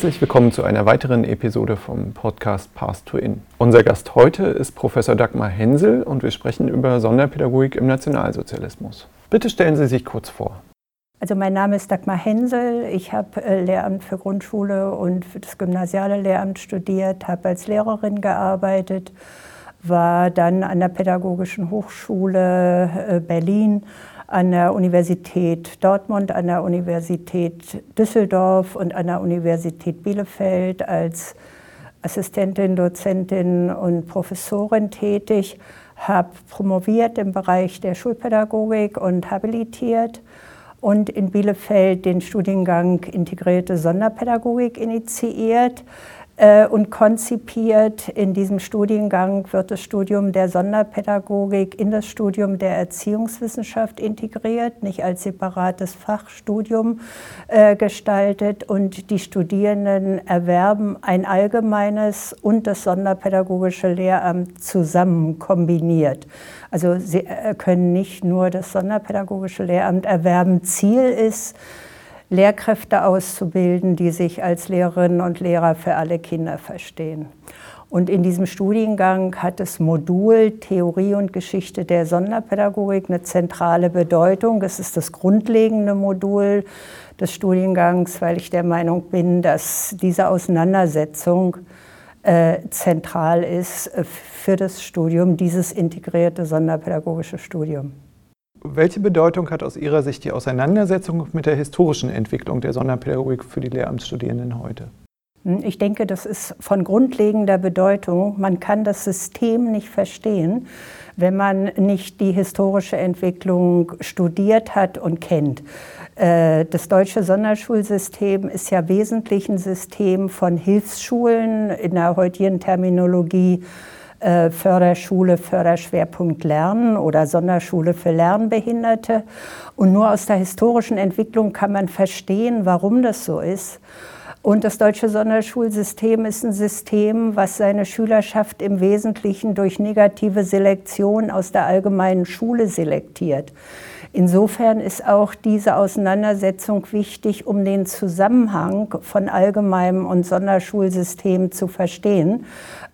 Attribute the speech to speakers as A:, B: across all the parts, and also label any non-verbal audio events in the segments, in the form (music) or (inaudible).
A: Herzlich willkommen zu einer weiteren Episode vom Podcast Path to In. Unser Gast heute ist Professor Dagmar Hensel und wir sprechen über Sonderpädagogik im Nationalsozialismus. Bitte stellen Sie sich kurz vor.
B: Also mein Name ist Dagmar Hensel. Ich habe äh, Lehramt für Grundschule und für das gymnasiale Lehramt studiert, habe als Lehrerin gearbeitet, war dann an der Pädagogischen Hochschule äh, Berlin an der Universität Dortmund, an der Universität Düsseldorf und an der Universität Bielefeld als Assistentin, Dozentin und Professorin tätig, habe promoviert im Bereich der Schulpädagogik und habilitiert und in Bielefeld den Studiengang Integrierte Sonderpädagogik initiiert und konzipiert. In diesem Studiengang wird das Studium der Sonderpädagogik in das Studium der Erziehungswissenschaft integriert, nicht als separates Fachstudium äh, gestaltet. Und die Studierenden erwerben ein allgemeines und das sonderpädagogische Lehramt zusammen kombiniert. Also sie äh, können nicht nur das sonderpädagogische Lehramt erwerben. Ziel ist, Lehrkräfte auszubilden, die sich als Lehrerinnen und Lehrer für alle Kinder verstehen. Und in diesem Studiengang hat das Modul Theorie und Geschichte der Sonderpädagogik eine zentrale Bedeutung. Es ist das grundlegende Modul des Studiengangs, weil ich der Meinung bin, dass diese Auseinandersetzung äh, zentral ist für das Studium, dieses integrierte sonderpädagogische Studium.
A: Welche Bedeutung hat aus Ihrer Sicht die Auseinandersetzung mit der historischen Entwicklung der Sonderpädagogik für die Lehramtsstudierenden heute?
B: Ich denke, das ist von grundlegender Bedeutung. Man kann das System nicht verstehen, wenn man nicht die historische Entwicklung studiert hat und kennt. Äh, das deutsche Sonderschulsystem ist ja wesentlich ein System von Hilfsschulen in der heutigen Terminologie äh, Förderschule, Förderschwerpunkt Lernen oder Sonderschule für Lernbehinderte. Und nur aus der historischen Entwicklung kann man verstehen, warum das so ist. Und das deutsche Sonderschulsystem ist ein System, was seine Schülerschaft im Wesentlichen durch negative Selektion aus der allgemeinen Schule selektiert. Insofern ist auch diese Auseinandersetzung wichtig, um den Zusammenhang von allgemeinem und Sonderschulsystem zu verstehen.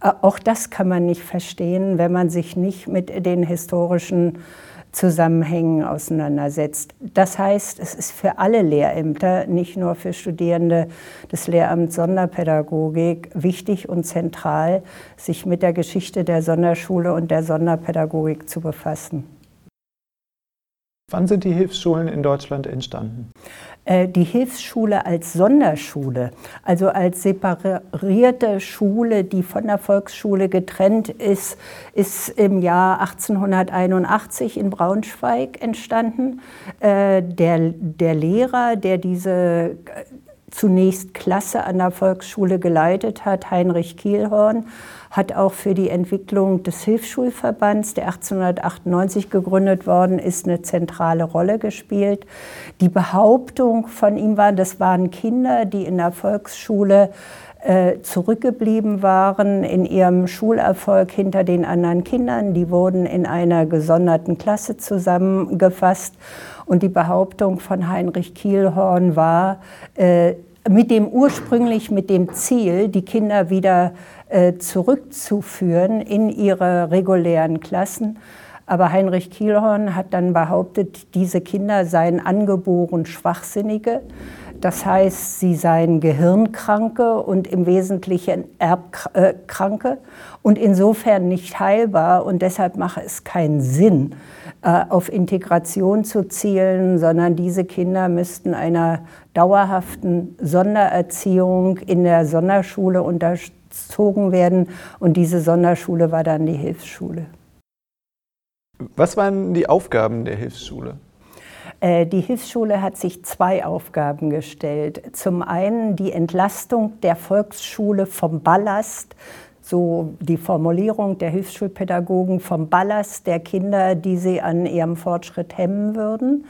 B: Äh, auch das kann man nicht verstehen, wenn man sich nicht mit den historischen Zusammenhängen auseinandersetzt. Das heißt, es ist für alle Lehrämter, nicht nur für Studierende des Lehramts Sonderpädagogik, wichtig und zentral, sich mit der Geschichte der Sonderschule und der Sonderpädagogik zu befassen.
A: Wann sind die Hilfsschulen in Deutschland entstanden?
B: Äh, die Hilfsschule als Sonderschule, also als separierte Schule, die von der Volksschule getrennt ist, ist im Jahr 1881 in Braunschweig entstanden. Äh, der, der Lehrer, der diese zunächst Klasse an der Volksschule geleitet hat, Heinrich Kielhorn, hat auch für die Entwicklung des Hilfsschulverbands, der 1898 gegründet worden ist, eine zentrale Rolle gespielt. Die Behauptung von ihm war, das waren Kinder, die in der Volksschule äh, zurückgeblieben waren in ihrem Schulerfolg hinter den anderen Kindern. Die wurden in einer gesonderten Klasse zusammengefasst. Und die Behauptung von Heinrich Kielhorn war, äh, mit dem ursprünglich mit dem Ziel, die Kinder wieder zurückzuführen in ihre regulären Klassen. Aber Heinrich Kielhorn hat dann behauptet, diese Kinder seien angeboren Schwachsinnige. Das heißt, sie seien Gehirnkranke und im Wesentlichen Erbkranke und insofern nicht heilbar. Und deshalb mache es keinen Sinn, äh, auf Integration zu zielen, sondern diese Kinder müssten einer dauerhaften Sondererziehung in der Sonderschule unterzogen werden. Und diese Sonderschule war dann die Hilfsschule.
A: Was waren die Aufgaben der Hilfsschule?
B: Äh, die Hilfsschule hat sich zwei Aufgaben gestellt. Zum einen die Entlastung der Volksschule vom Ballast, so die Formulierung der Hilfsschulpädagogen vom Ballast der Kinder, die sie an ihrem Fortschritt hemmen würden.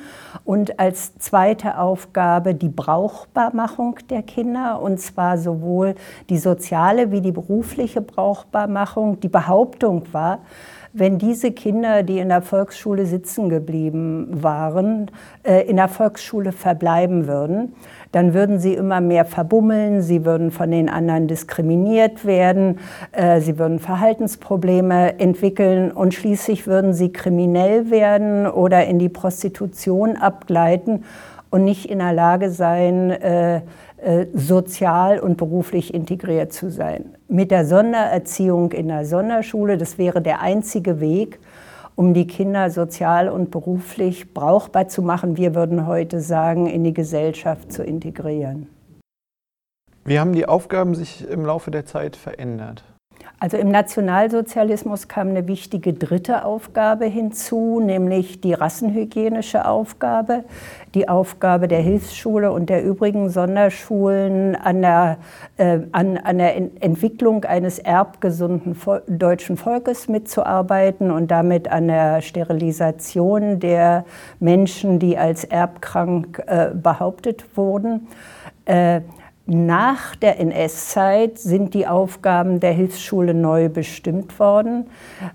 B: Und als zweite Aufgabe die Brauchbarmachung der Kinder, und zwar sowohl die soziale wie die berufliche Brauchbarmachung. Die Behauptung war, wenn diese Kinder, die in der Volksschule sitzen geblieben waren, äh, in der Volksschule verbleiben würden, dann würden sie immer mehr verbummeln, sie würden von den anderen diskriminiert werden, äh, sie würden Verhaltensprobleme entwickeln und schließlich würden sie kriminell werden oder in die Prostitution abgleiten und nicht in der Lage sein, äh, sozial und beruflich integriert zu sein. Mit der Sondererziehung in der Sonderschule, das wäre der einzige Weg, um die Kinder sozial und beruflich brauchbar zu machen, wir würden heute sagen, in die Gesellschaft zu integrieren.
A: Wie haben die Aufgaben sich im Laufe der Zeit verändert?
B: Also im Nationalsozialismus kam eine wichtige dritte Aufgabe hinzu, nämlich die rassenhygienische Aufgabe, die Aufgabe der Hilfsschule und der übrigen Sonderschulen an der, äh, an, an der Entwicklung eines erbgesunden deutschen Volkes mitzuarbeiten und damit an der Sterilisation der Menschen, die als erbkrank äh, behauptet wurden. Äh, nach der NS-Zeit sind die Aufgaben der Hilfsschule neu bestimmt worden.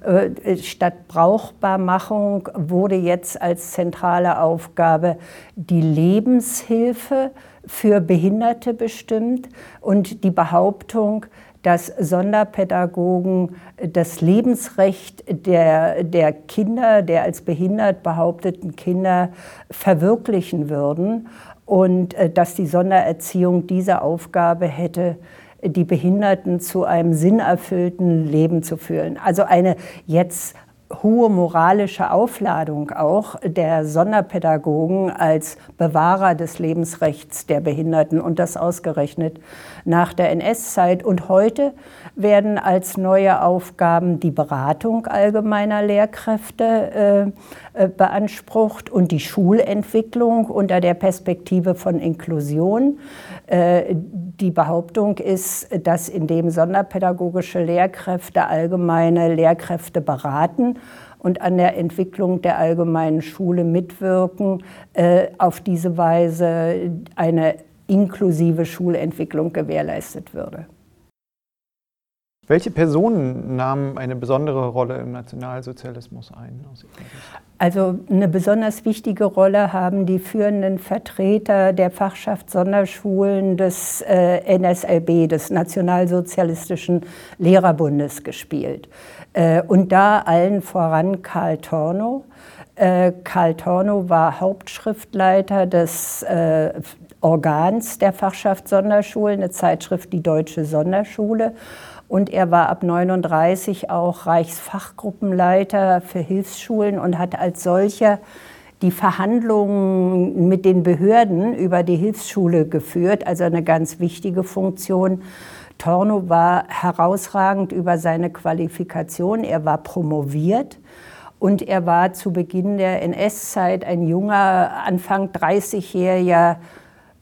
B: Äh, statt Brauchbarmachung wurde jetzt als zentrale Aufgabe die Lebenshilfe für Behinderte bestimmt und die Behauptung, dass Sonderpädagogen das Lebensrecht der, der Kinder, der als behindert behaupteten Kinder verwirklichen würden und äh, dass die Sondererziehung diese Aufgabe hätte, die Behinderten zu einem sinnerfüllten Leben zu führen. Also eine jetzt hohe moralische Aufladung auch der Sonderpädagogen als Bewahrer des Lebensrechts der Behinderten und das ausgerechnet nach der NS-Zeit. Und heute werden als neue Aufgaben die Beratung allgemeiner Lehrkräfte äh, äh, beansprucht und die Schulentwicklung unter der Perspektive von Inklusion. Äh, die Behauptung ist, dass indem sonderpädagogische Lehrkräfte allgemeine Lehrkräfte beraten und an der Entwicklung der allgemeinen Schule mitwirken, auf diese Weise eine inklusive Schulentwicklung gewährleistet würde.
A: Welche Personen nahmen eine besondere Rolle im Nationalsozialismus ein?
B: Also eine besonders wichtige Rolle haben die führenden Vertreter der Fachschaft Sonderschulen des äh, NSLB, des Nationalsozialistischen Lehrerbundes, gespielt. Äh, und da allen voran Karl Tornow. Äh, Karl Tornow war Hauptschriftleiter des äh, Organs der Fachschaft Sonderschulen, eine Zeitschrift Die Deutsche Sonderschule. Und er war ab 39 auch Reichsfachgruppenleiter für Hilfsschulen und hat als solcher die Verhandlungen mit den Behörden über die Hilfsschule geführt, also eine ganz wichtige Funktion. Torno war herausragend über seine Qualifikation. Er war promoviert und er war zu Beginn der NS-Zeit ein junger, Anfang 30-jähriger,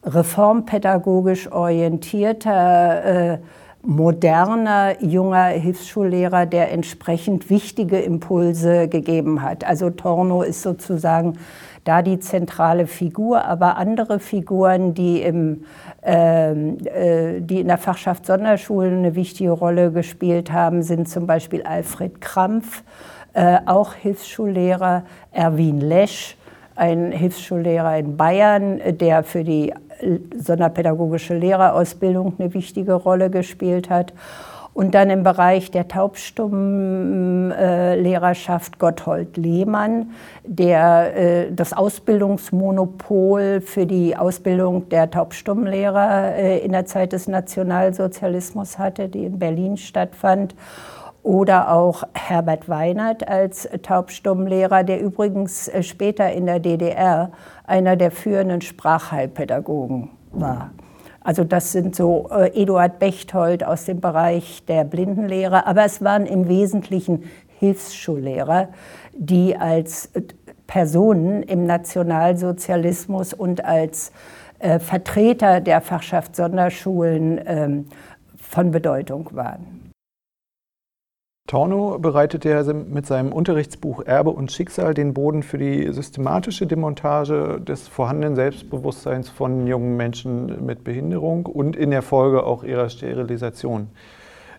B: reformpädagogisch orientierter äh, moderner, junger Hilfsschullehrer, der entsprechend wichtige Impulse gegeben hat. Also Torno ist sozusagen da die zentrale Figur, aber andere Figuren, die, im, ähm, äh, die in der Fachschaft Sonderschulen eine wichtige Rolle gespielt haben, sind zum Beispiel Alfred Krampf, äh, auch Hilfsschullehrer, Erwin Lesch, ein Hilfsschullehrer in Bayern, der für die sonderpädagogische Lehrerausbildung eine wichtige Rolle gespielt hat. Und dann im Bereich der Taubstummenlehrerschaft Gotthold Lehmann, der äh, das Ausbildungsmonopol für die Ausbildung der Taubstummenlehrer äh, in der Zeit des Nationalsozialismus hatte, die in Berlin stattfand. Oder auch Herbert Weinert als Taubstummlehrer, der übrigens äh, später in der DDR einer der führenden Sprachheilpädagogen war. Also das sind so äh, Eduard Bechtold aus dem Bereich der Blindenlehre, aber es waren im Wesentlichen Hilfsschullehrer, die als äh, Personen im Nationalsozialismus und als Vertreter der Fachschaft Sonderschulen ähm, von Bedeutung waren.
A: Torno bereitete mit seinem Unterrichtsbuch Erbe und Schicksal den Boden für die systematische Demontage des vorhandenen Selbstbewusstseins von jungen Menschen mit Behinderung und in der Folge auch ihrer Sterilisation.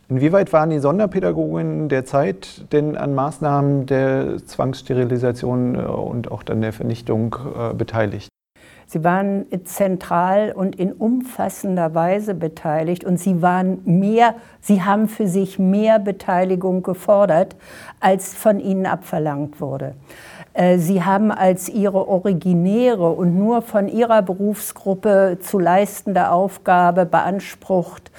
A: Inwieweit waren die Sonderpädagoginnen der Zeit denn an Maßnahmen der Zwangssterilisation äh, und auch dann der Vernichtung äh, beteiligt?
B: Sie waren zentral und in umfassender Weise beteiligt und sie waren mehr, sie haben für sich mehr Beteiligung gefordert, als von ihnen abverlangt wurde. Äh, sie haben als ihre originäre und nur von ihrer Berufsgruppe zu leistende Aufgabe beansprucht,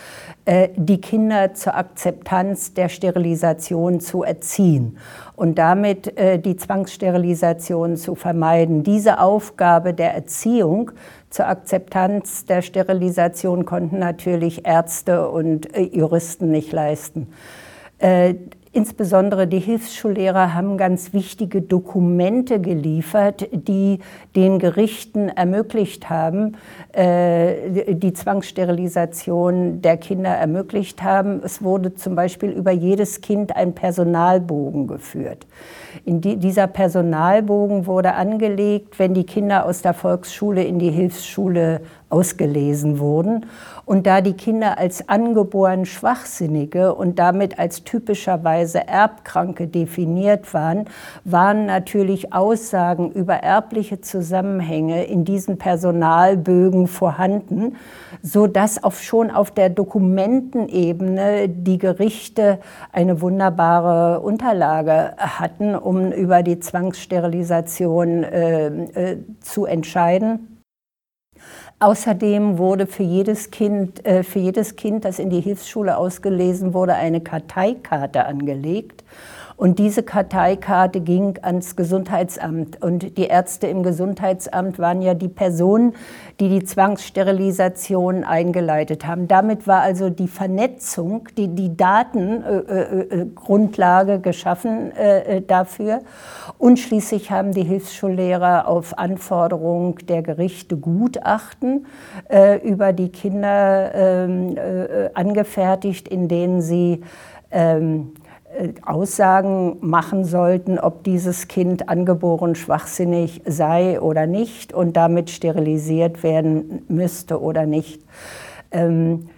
B: äh, die Kinder zur Akzeptanz der Sterilisation zu erziehen und damit äh, die Zwangssterilisation zu vermeiden. Diese Aufgabe der Erziehung zur Akzeptanz der Sterilisation konnten natürlich Ärzte und äh, Juristen nicht leisten. Insbesondere die Hilfsschullehrer haben ganz wichtige Dokumente geliefert, die den Gerichten ermöglicht haben, äh, die Zwangssterilisation der Kinder ermöglicht haben. Es wurde zum Beispiel über jedes Kind ein Personalbogen geführt. In dieser Personalbogen wurde angelegt, wenn die Kinder aus der Volksschule in die Hilfsschule ausgelesen wurden. Und da die Kinder als angeboren Schwachsinnige und damit als typischerweise Erbkranke definiert waren, waren natürlich Aussagen über erbliche Zusammenhänge in diesen Personalbögen vorhanden, sodass auf schon auf der Dokumentenebene die Gerichte eine wunderbare Unterlage hatten, um über die Zwangssterilisation äh, äh, zu entscheiden. Außerdem wurde für jedes Kind, äh, für jedes Kind, das in die Hilfsschule ausgelesen wurde, eine Karteikarte angelegt. Und diese Karteikarte ging ans Gesundheitsamt. Und die Ärzte im Gesundheitsamt waren ja die Personen, die die Zwangssterilisation eingeleitet haben. Damit war also die Vernetzung, die, die Datengrundlage äh, äh, geschaffen äh, äh, dafür. Und schließlich haben die Hilfsschullehrer auf Anforderung der Gerichte Gutachten äh, über die Kinder ähm, äh, angefertigt, in denen sie ähm, äh, Aussagen machen sollten, ob dieses Kind angeboren schwachsinnig sei oder nicht und damit sterilisiert werden müsste oder nicht. Ähm,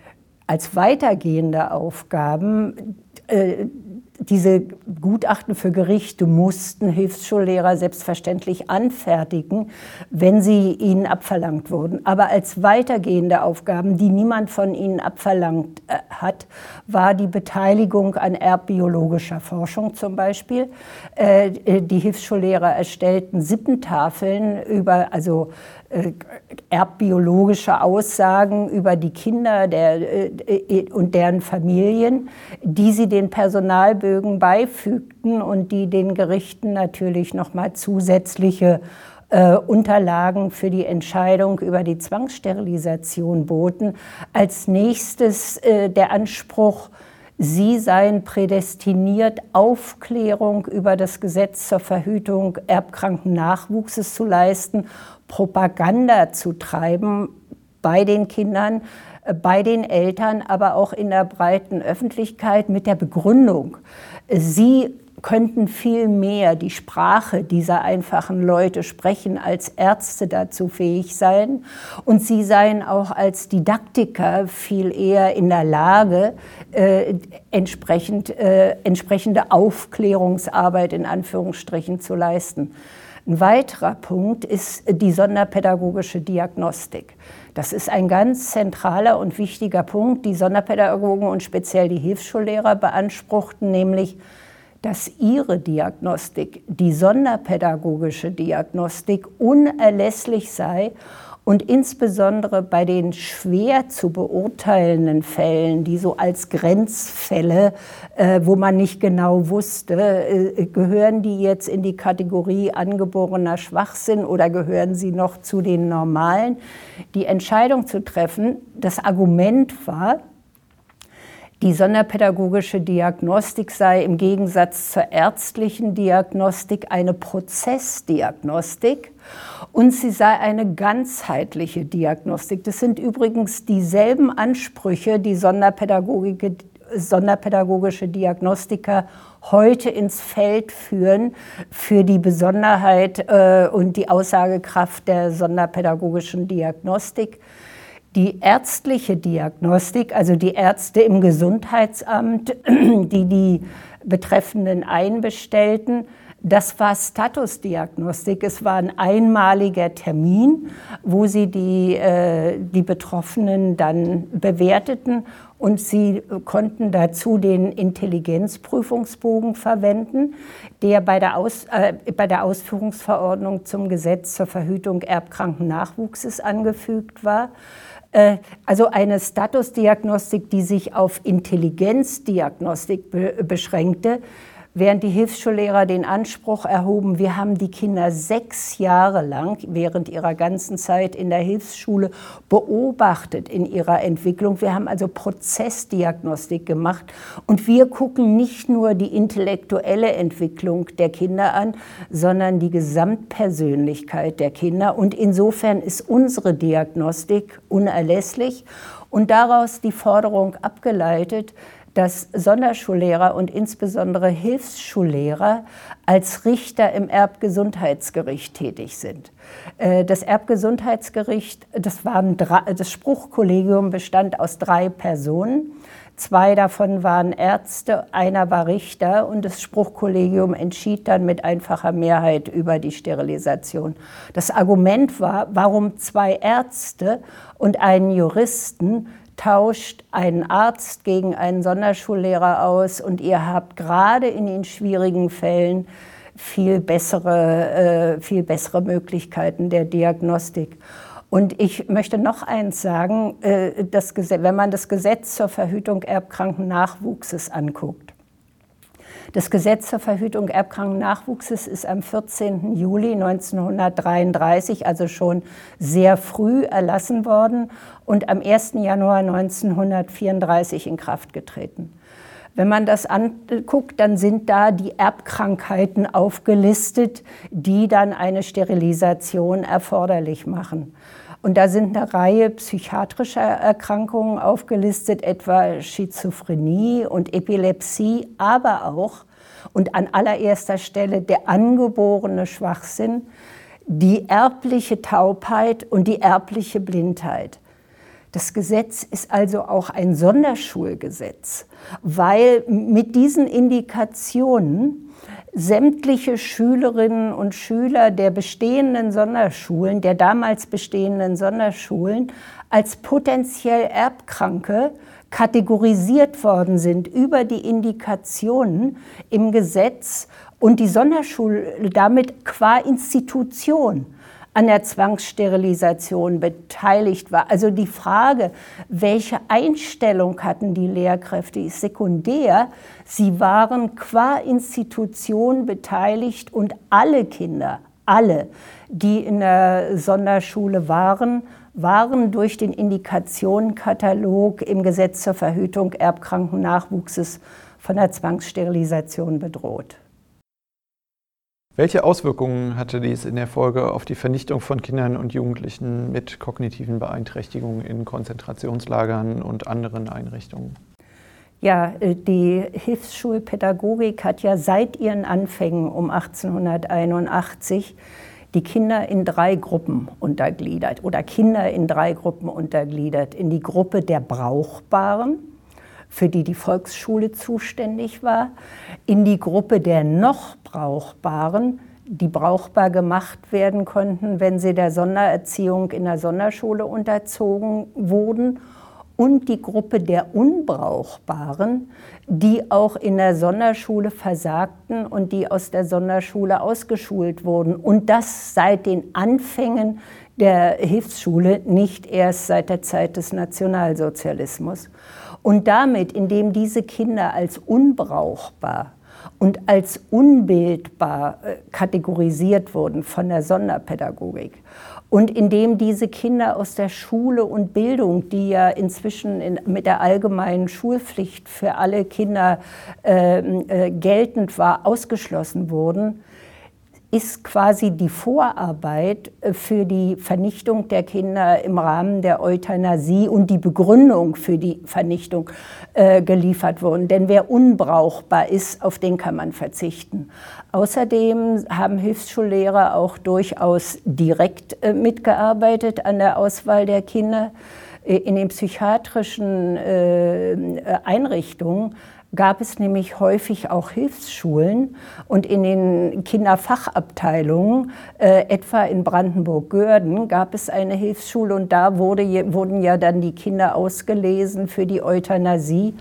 B: als weitergehende Aufgaben äh, diese Gutachten für Gerichte mussten Hilfsschullehrer selbstverständlich anfertigen, wenn sie ihnen abverlangt wurden. Aber als weitergehende Aufgaben, die niemand von ihnen abverlangt äh, hat, war die Beteiligung an erbbiologischer Forschung zum Beispiel. Äh, die Hilfsschullehrer erstellten Sippentafeln über, also erbbiologische Aussagen über die Kinder der, äh, äh, und deren Familien, die sie den Personalbögen beifügten und die den Gerichten natürlich nochmal zusätzliche äh, Unterlagen für die Entscheidung über die Zwangssterilisation boten. Als nächstes äh, der Anspruch, Sie seien prädestiniert, Aufklärung über das Gesetz zur Verhütung erbkranken Nachwuchses zu leisten Propaganda zu treiben bei den Kindern, äh, bei den Eltern, aber auch in der breiten Öffentlichkeit mit der Begründung, sie könnten viel mehr die Sprache dieser einfachen Leute sprechen, als Ärzte dazu fähig sein. Und sie seien auch als Didaktiker viel eher in der Lage, äh, entsprechend, äh, entsprechende Aufklärungsarbeit in Anführungsstrichen zu leisten. Ein weiterer Punkt ist die sonderpädagogische Diagnostik. Das ist ein ganz zentraler und wichtiger Punkt. Die Sonderpädagogen und speziell die Hilfsschullehrer beanspruchten nämlich, dass ihre Diagnostik, die sonderpädagogische Diagnostik, unerlässlich sei und insbesondere bei den schwer zu beurteilenden Fällen, die so als Grenzfälle, äh, wo man nicht genau wusste, äh, gehören die jetzt in die Kategorie angeborener Schwachsinn oder gehören sie noch zu den normalen, die Entscheidung zu treffen. Das Argument war, die sonderpädagogische Diagnostik sei im Gegensatz zur ärztlichen Diagnostik eine Prozessdiagnostik und sie sei eine ganzheitliche Diagnostik. Das sind übrigens dieselben Ansprüche, die sonderpädagogische Diagnostiker heute ins Feld führen für die Besonderheit äh, und die Aussagekraft der sonderpädagogischen Diagnostik. Die ärztliche Diagnostik, also die Ärzte im Gesundheitsamt, (clears throat) die die Betreffenden einbestellten, das war Statusdiagnostik. Es war ein einmaliger Termin, wo sie die, äh, die Betroffenen dann bewerteten und sie konnten dazu den Intelligenzprüfungsbogen verwenden, der bei der, Aus, äh, bei der Ausführungsverordnung zum Gesetz zur Verhütung erbkranken Nachwuchses angefügt war. Äh, also eine Statusdiagnostik, die sich auf Intelligenzdiagnostik be beschränkte, während die Hilfsschullehrer den Anspruch erhoben, wir haben die Kinder sechs Jahre lang während ihrer ganzen Zeit in der Hilfsschule beobachtet in ihrer Entwicklung. Wir haben also Prozessdiagnostik gemacht und wir gucken nicht nur die intellektuelle Entwicklung der Kinder an, sondern die Gesamtpersönlichkeit der Kinder. Und insofern ist unsere Diagnostik unerlässlich und daraus die Forderung abgeleitet, dass Sonderschullehrer und insbesondere Hilfsschullehrer als Richter im Erbgesundheitsgericht tätig sind. Äh, das Erbgesundheitsgericht, das, waren drei, das Spruchkollegium bestand aus drei Personen. Zwei davon waren Ärzte, einer war Richter und das Spruchkollegium entschied dann mit einfacher Mehrheit über die Sterilisation. Das Argument war, warum zwei Ärzte und einen Juristen tauscht einen Arzt gegen einen Sonderschullehrer aus und ihr habt gerade in den schwierigen Fällen viel bessere, äh, viel bessere Möglichkeiten der Diagnostik. Und ich möchte noch eins sagen, äh, das, wenn man das Gesetz zur Verhütung erbkranken Nachwuchses anguckt, das Gesetz zur Verhütung erbkranken Nachwuchses ist am 14. Juli 1933, also schon sehr früh erlassen worden und am 1. Januar 1934 in Kraft getreten. Wenn man das anguckt, dann sind da die Erbkrankheiten aufgelistet, die dann eine Sterilisation erforderlich machen. Und da sind eine Reihe psychiatrischer Erkrankungen aufgelistet, etwa Schizophrenie und Epilepsie, aber auch und an allererster Stelle der angeborene Schwachsinn, die erbliche Taubheit und die erbliche Blindheit. Das Gesetz ist also auch ein Sonderschulgesetz, weil mit diesen Indikationen sämtliche Schülerinnen und Schüler der bestehenden Sonderschulen, der damals bestehenden Sonderschulen, als potenziell Erbkranke kategorisiert worden sind über die Indikationen im Gesetz und die Sonderschule damit qua Institution an der Zwangssterilisation beteiligt war. Also die Frage, welche Einstellung hatten die Lehrkräfte, ist sekundär. Sie waren qua Institution beteiligt und alle Kinder, alle, die in der Sonderschule waren, waren durch den Indikationenkatalog im Gesetz zur Verhütung erbkranken Nachwuchses von der Zwangssterilisation bedroht.
A: Welche Auswirkungen hatte dies in der Folge auf die Vernichtung von Kindern und Jugendlichen mit kognitiven Beeinträchtigungen in Konzentrationslagern und anderen Einrichtungen?
B: Ja, äh, die Hilfsschulpädagogik hat ja seit ihren Anfängen um 1881 die Kinder in drei Gruppen untergliedert oder Kinder in drei Gruppen untergliedert. In die Gruppe der Brauchbaren, für die die Volksschule zuständig war, in die Gruppe der noch Brauchbaren, die brauchbar gemacht werden konnten, wenn sie der Sondererziehung in der Sonderschule unterzogen wurden, und die Gruppe der Unbrauchbaren, die auch in der Sonderschule versagten und die aus der Sonderschule ausgeschult wurden. Und das seit den Anfängen der Hilfsschule, nicht erst seit der Zeit des Nationalsozialismus. Und damit, indem diese Kinder als unbrauchbar und als unbildbar äh, kategorisiert wurden von der Sonderpädagogik. Und indem diese Kinder aus der Schule und Bildung, die ja inzwischen in, mit der allgemeinen Schulpflicht für alle Kinder äh, äh, geltend war, ausgeschlossen wurden, ist quasi die Vorarbeit äh, für die Vernichtung der Kinder im Rahmen der Euthanasie und die Begründung für die Vernichtung äh, geliefert worden. Denn wer unbrauchbar ist, auf den kann man verzichten. Außerdem haben Hilfsschullehrer auch durchaus direkt äh, mitgearbeitet an der Auswahl der Kinder. In den psychiatrischen Einrichtungen gab es nämlich häufig auch Hilfsschulen und in den Kinderfachabteilungen, äh, etwa in Brandenburg-Görden, gab es eine Hilfsschule und da wurde, wurden ja dann die Kinder ausgelesen für die Euthanasie.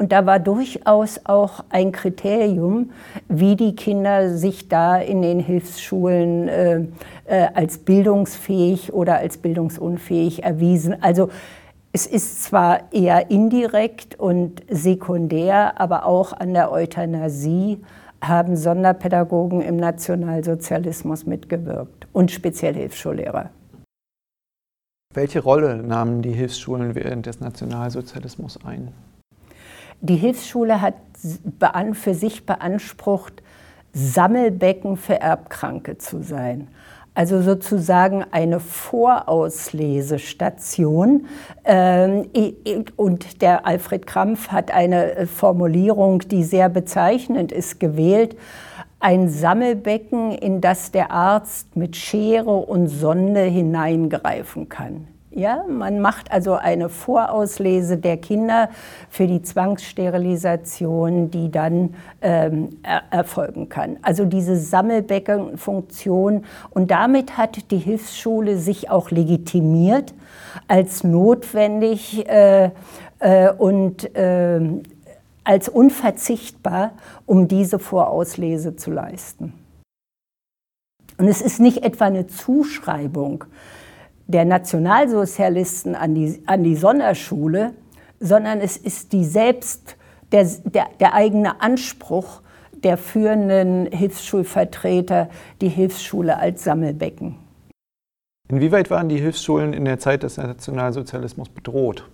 B: Und da war durchaus auch ein Kriterium, wie die Kinder sich da in den Hilfsschulen äh, äh, als bildungsfähig oder als bildungsunfähig erwiesen. Also es ist zwar eher indirekt und sekundär, aber auch an der Euthanasie haben Sonderpädagogen im Nationalsozialismus mitgewirkt und speziell Hilfsschullehrer.
A: Welche Rolle nahmen die Hilfsschulen während des Nationalsozialismus ein?
B: Die Hilfsschule hat für sich beansprucht, Sammelbecken für Erbkranke zu sein also sozusagen eine Vorauslesestation. Ähm, und der Alfred Krampf hat eine äh, Formulierung, die sehr bezeichnend ist, gewählt. Ein Sammelbecken, in das der Arzt mit Schere und Sonde hineingreifen kann. Ja, man macht also eine Vorauslese der Kinder für die Zwangssterilisation, die dann ähm, er erfolgen kann. Also diese Sammelbeckenfunktion. Und damit hat die Hilfsschule sich auch legitimiert als notwendig äh, äh, und äh, als unverzichtbar, um diese Vorauslese zu leisten. Und es ist nicht etwa eine Zuschreibung, der Nationalsozialisten an die, an die Sonderschule, sondern es ist die selbst, der, der, der eigene Anspruch der führenden Hilfsschulvertreter, die Hilfsschule als Sammelbecken.
A: Inwieweit waren die Hilfsschulen in der Zeit des Nationalsozialismus bedroht?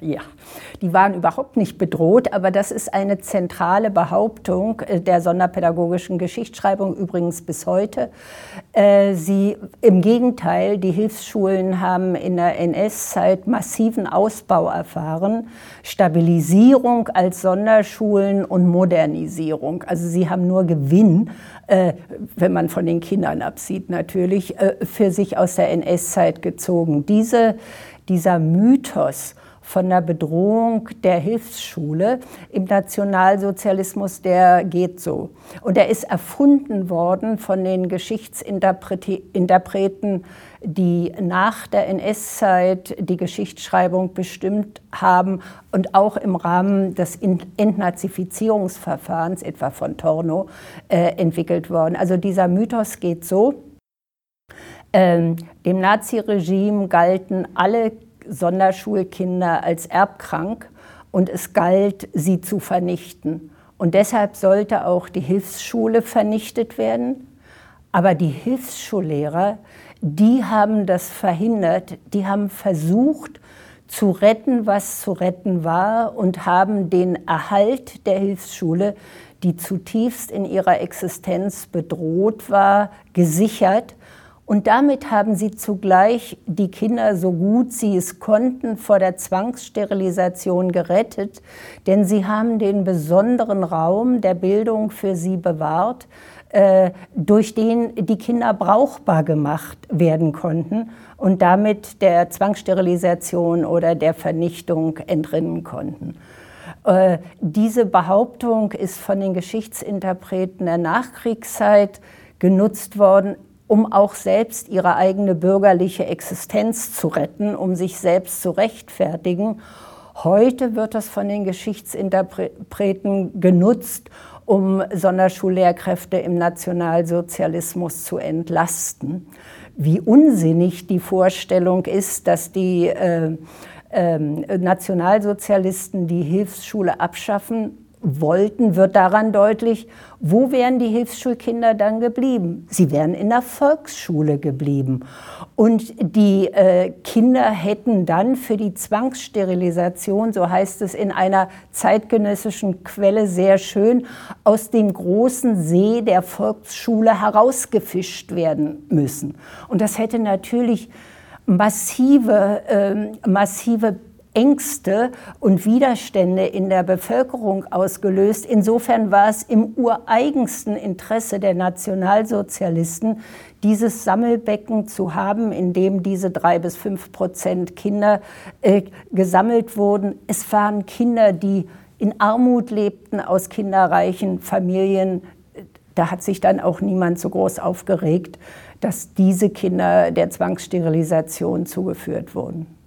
B: Ja, die waren überhaupt nicht bedroht, aber das ist eine zentrale Behauptung äh, der sonderpädagogischen Geschichtsschreibung übrigens bis heute. Äh, sie, Im Gegenteil, die Hilfsschulen haben in der NS-Zeit massiven Ausbau erfahren, Stabilisierung als Sonderschulen und Modernisierung. Also sie haben nur Gewinn, äh, wenn man von den Kindern absieht natürlich, für sich aus der NS-Zeit gezogen. Diese, dieser Mythos, von der Bedrohung der Hilfsschule im Nationalsozialismus, der geht so. Und er ist erfunden worden von den Geschichtsinterpreten, die nach der NS-Zeit die Geschichtsschreibung bestimmt haben und auch im Rahmen des Entnazifizierungsverfahrens, etwa von Torno, äh, entwickelt worden. Also dieser Mythos geht so. Ähm, dem Naziregime galten alle Sonderschulkinder als erbkrank und es galt, sie zu vernichten. Und deshalb sollte auch die Hilfsschule vernichtet werden. Aber die Hilfsschullehrer, die haben das verhindert, die haben versucht zu retten, was zu retten war und haben den Erhalt der Hilfsschule, die zutiefst in ihrer Existenz bedroht war, gesichert und damit haben sie zugleich die Kinder, so gut sie es konnten, vor der Zwangssterilisation gerettet, denn sie haben den besonderen Raum der Bildung für sie bewahrt, äh, durch den die Kinder brauchbar gemacht werden konnten und damit der Zwangssterilisation oder der Vernichtung entrinnen konnten. Äh, diese Behauptung ist von den Geschichtsinterpreten der Nachkriegszeit genutzt worden um auch selbst ihre eigene bürgerliche Existenz zu retten, um sich selbst zu rechtfertigen. Heute wird das von den Geschichtsinterpreten genutzt, um Sonderschullehrkräfte im Nationalsozialismus zu entlasten. Wie unsinnig die Vorstellung ist, dass die äh, äh, Nationalsozialisten die Hilfsschule abschaffen wollten, wird daran deutlich, wo wären die Hilfsschulkinder dann geblieben? Sie wären in der Volksschule geblieben. Und die äh, Kinder hätten dann für die Zwangssterilisation, so heißt es in einer zeitgenössischen Quelle sehr schön, aus dem großen See der Volksschule herausgefischt werden müssen. Und das hätte natürlich massive, äh, massive Ängste und Widerstände in der Bevölkerung ausgelöst. Insofern war es im ureigensten Interesse der Nationalsozialisten, dieses Sammelbecken zu haben, in dem diese drei bis fünf Prozent Kinder äh, gesammelt wurden. Es waren Kinder, die in Armut lebten, aus kinderreichen Familien. Da hat sich dann auch niemand so groß aufgeregt, dass diese Kinder der Zwangssterilisation zugeführt wurden.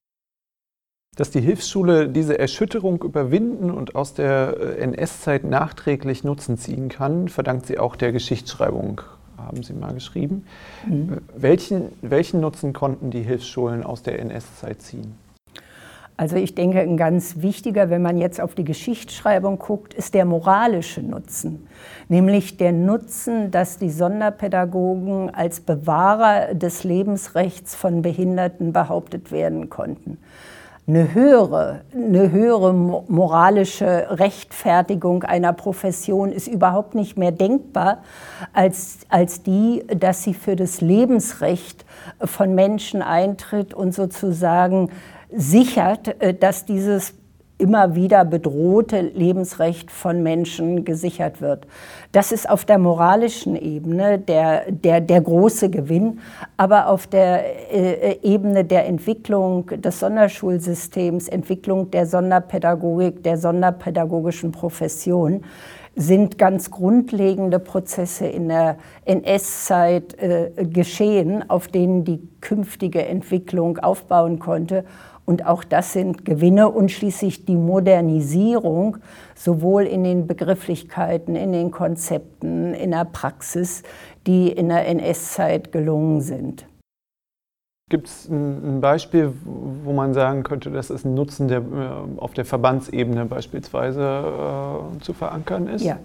A: Dass die Hilfsschule diese Erschütterung überwinden und aus der äh, NS-Zeit nachträglich Nutzen ziehen kann, verdankt sie auch der Geschichtsschreibung, haben Sie mal geschrieben. Mhm. Äh, welchen, welchen Nutzen konnten die Hilfsschulen aus der NS-Zeit ziehen?
B: Also ich denke, ein ganz wichtiger, wenn man jetzt auf die Geschichtsschreibung guckt, ist der moralische Nutzen. Nämlich der Nutzen, dass die Sonderpädagogen als Bewahrer des Lebensrechts von Behinderten behauptet werden konnten eine höhere, eine höhere moralische Rechtfertigung einer Profession ist überhaupt nicht mehr denkbar als, als die, dass sie für das Lebensrecht von Menschen eintritt und sozusagen sichert, äh, dass dieses immer wieder bedrohte Lebensrecht von Menschen gesichert wird. Das ist auf der moralischen Ebene der, der, der große Gewinn, aber auf der äh, Ebene der Entwicklung des Sonderschulsystems, Entwicklung der Sonderpädagogik, der sonderpädagogischen Profession, sind ganz grundlegende Prozesse in der NS-Zeit äh, geschehen, auf denen die künftige Entwicklung aufbauen konnte. Und auch das sind Gewinne und schließlich die Modernisierung, sowohl in den Begrifflichkeiten, in den Konzepten, in der Praxis, die in der NS-Zeit gelungen sind.
A: Gibt es ein Beispiel, wo man sagen könnte, dass es ein Nutzen, der äh, auf der Verbandsebene beispielsweise äh, zu verankern ist?
B: Ja,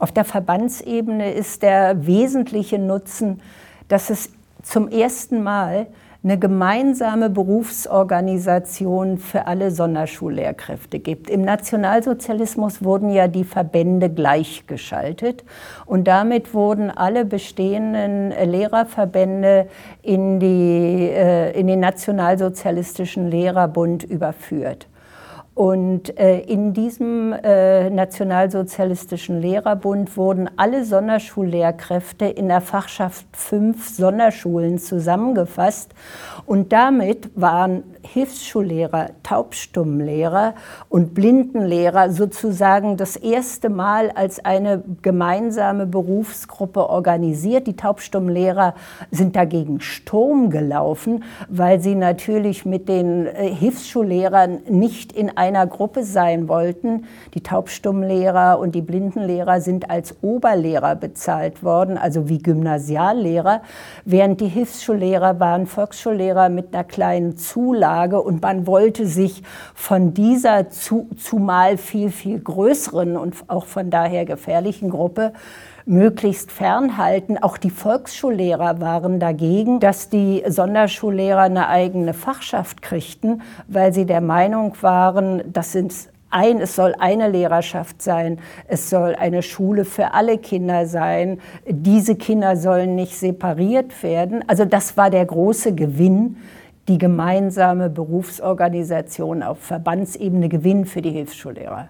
B: auf der Verbandsebene ist der wesentliche Nutzen, dass es zum ersten Mal eine gemeinsame Berufsorganisation für alle Sonderschullehrkräfte gibt. Im Nationalsozialismus wurden ja die Verbände gleichgeschaltet und damit wurden alle bestehenden Lehrerverbände in, die, äh, in den Nationalsozialistischen Lehrerbund überführt. Und äh, in diesem äh, nationalsozialistischen Lehrerbund wurden alle Sonderschullehrkräfte in der Fachschaft fünf Sonderschulen zusammengefasst. Und damit waren Hilfsschullehrer, Taubstummlehrer und Blindenlehrer sozusagen das erste Mal als eine gemeinsame Berufsgruppe organisiert. Die Taubstummlehrer sind dagegen Sturm gelaufen, weil sie natürlich mit den äh, Hilfsschullehrern nicht in einer Gruppe sein wollten. Die Taubstummlehrer und die Blindenlehrer sind als Oberlehrer bezahlt worden, also wie Gymnasiallehrer, während die Hilfsschullehrer waren Volksschullehrer mit einer kleinen Zulage und man wollte sich von dieser zu, zumal viel, viel größeren und auch von daher gefährlichen Gruppe möglichst fernhalten. Auch die Volksschullehrer waren dagegen, dass die Sonderschullehrer eine eigene Fachschaft kriegten, weil sie der Meinung waren, das sind ein, es soll eine Lehrerschaft sein, es soll eine Schule für alle Kinder sein, diese Kinder sollen nicht separiert werden. Also das war der große Gewinn, die gemeinsame Berufsorganisation auf Verbandsebene Gewinn für die Hilfsschullehrer.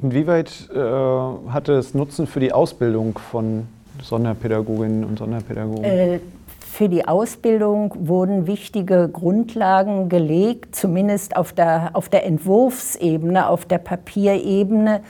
A: Inwieweit äh, hatte es Nutzen für die Ausbildung von Sonderpädagoginnen und Sonderpädagogen? Äh,
B: für die Ausbildung wurden wichtige Grundlagen gelegt, zumindest auf der, auf der Entwurfsebene, auf der Papierebene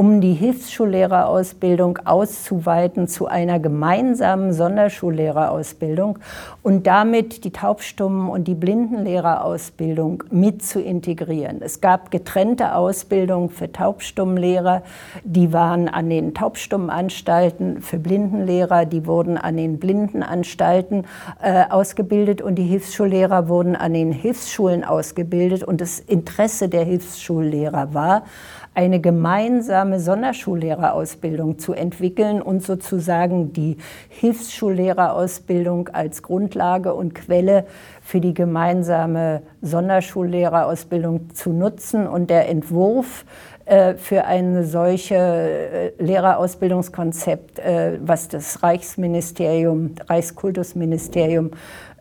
B: um die Hilfsschullehrerausbildung auszuweiten zu einer gemeinsamen Sonderschullehrerausbildung und damit die Taubstummen- und die Blindenlehrerausbildung mit zu integrieren. Es gab getrennte Ausbildung für Taubstummenlehrer, die waren an den Taubstummenanstalten, für Blindenlehrer, die wurden an den Blindenanstalten äh, ausgebildet und die Hilfsschullehrer wurden an den Hilfsschulen ausgebildet. Und das Interesse der Hilfsschullehrer war, eine gemeinsame Sonderschullehrerausbildung zu entwickeln und sozusagen die Hilfsschullehrerausbildung als Grundlage und Quelle für die gemeinsame Sonderschullehrerausbildung zu nutzen. Und der Entwurf äh, für ein solche äh, Lehrerausbildungskonzept, äh, was das Reichsministerium, Reichskultusministerium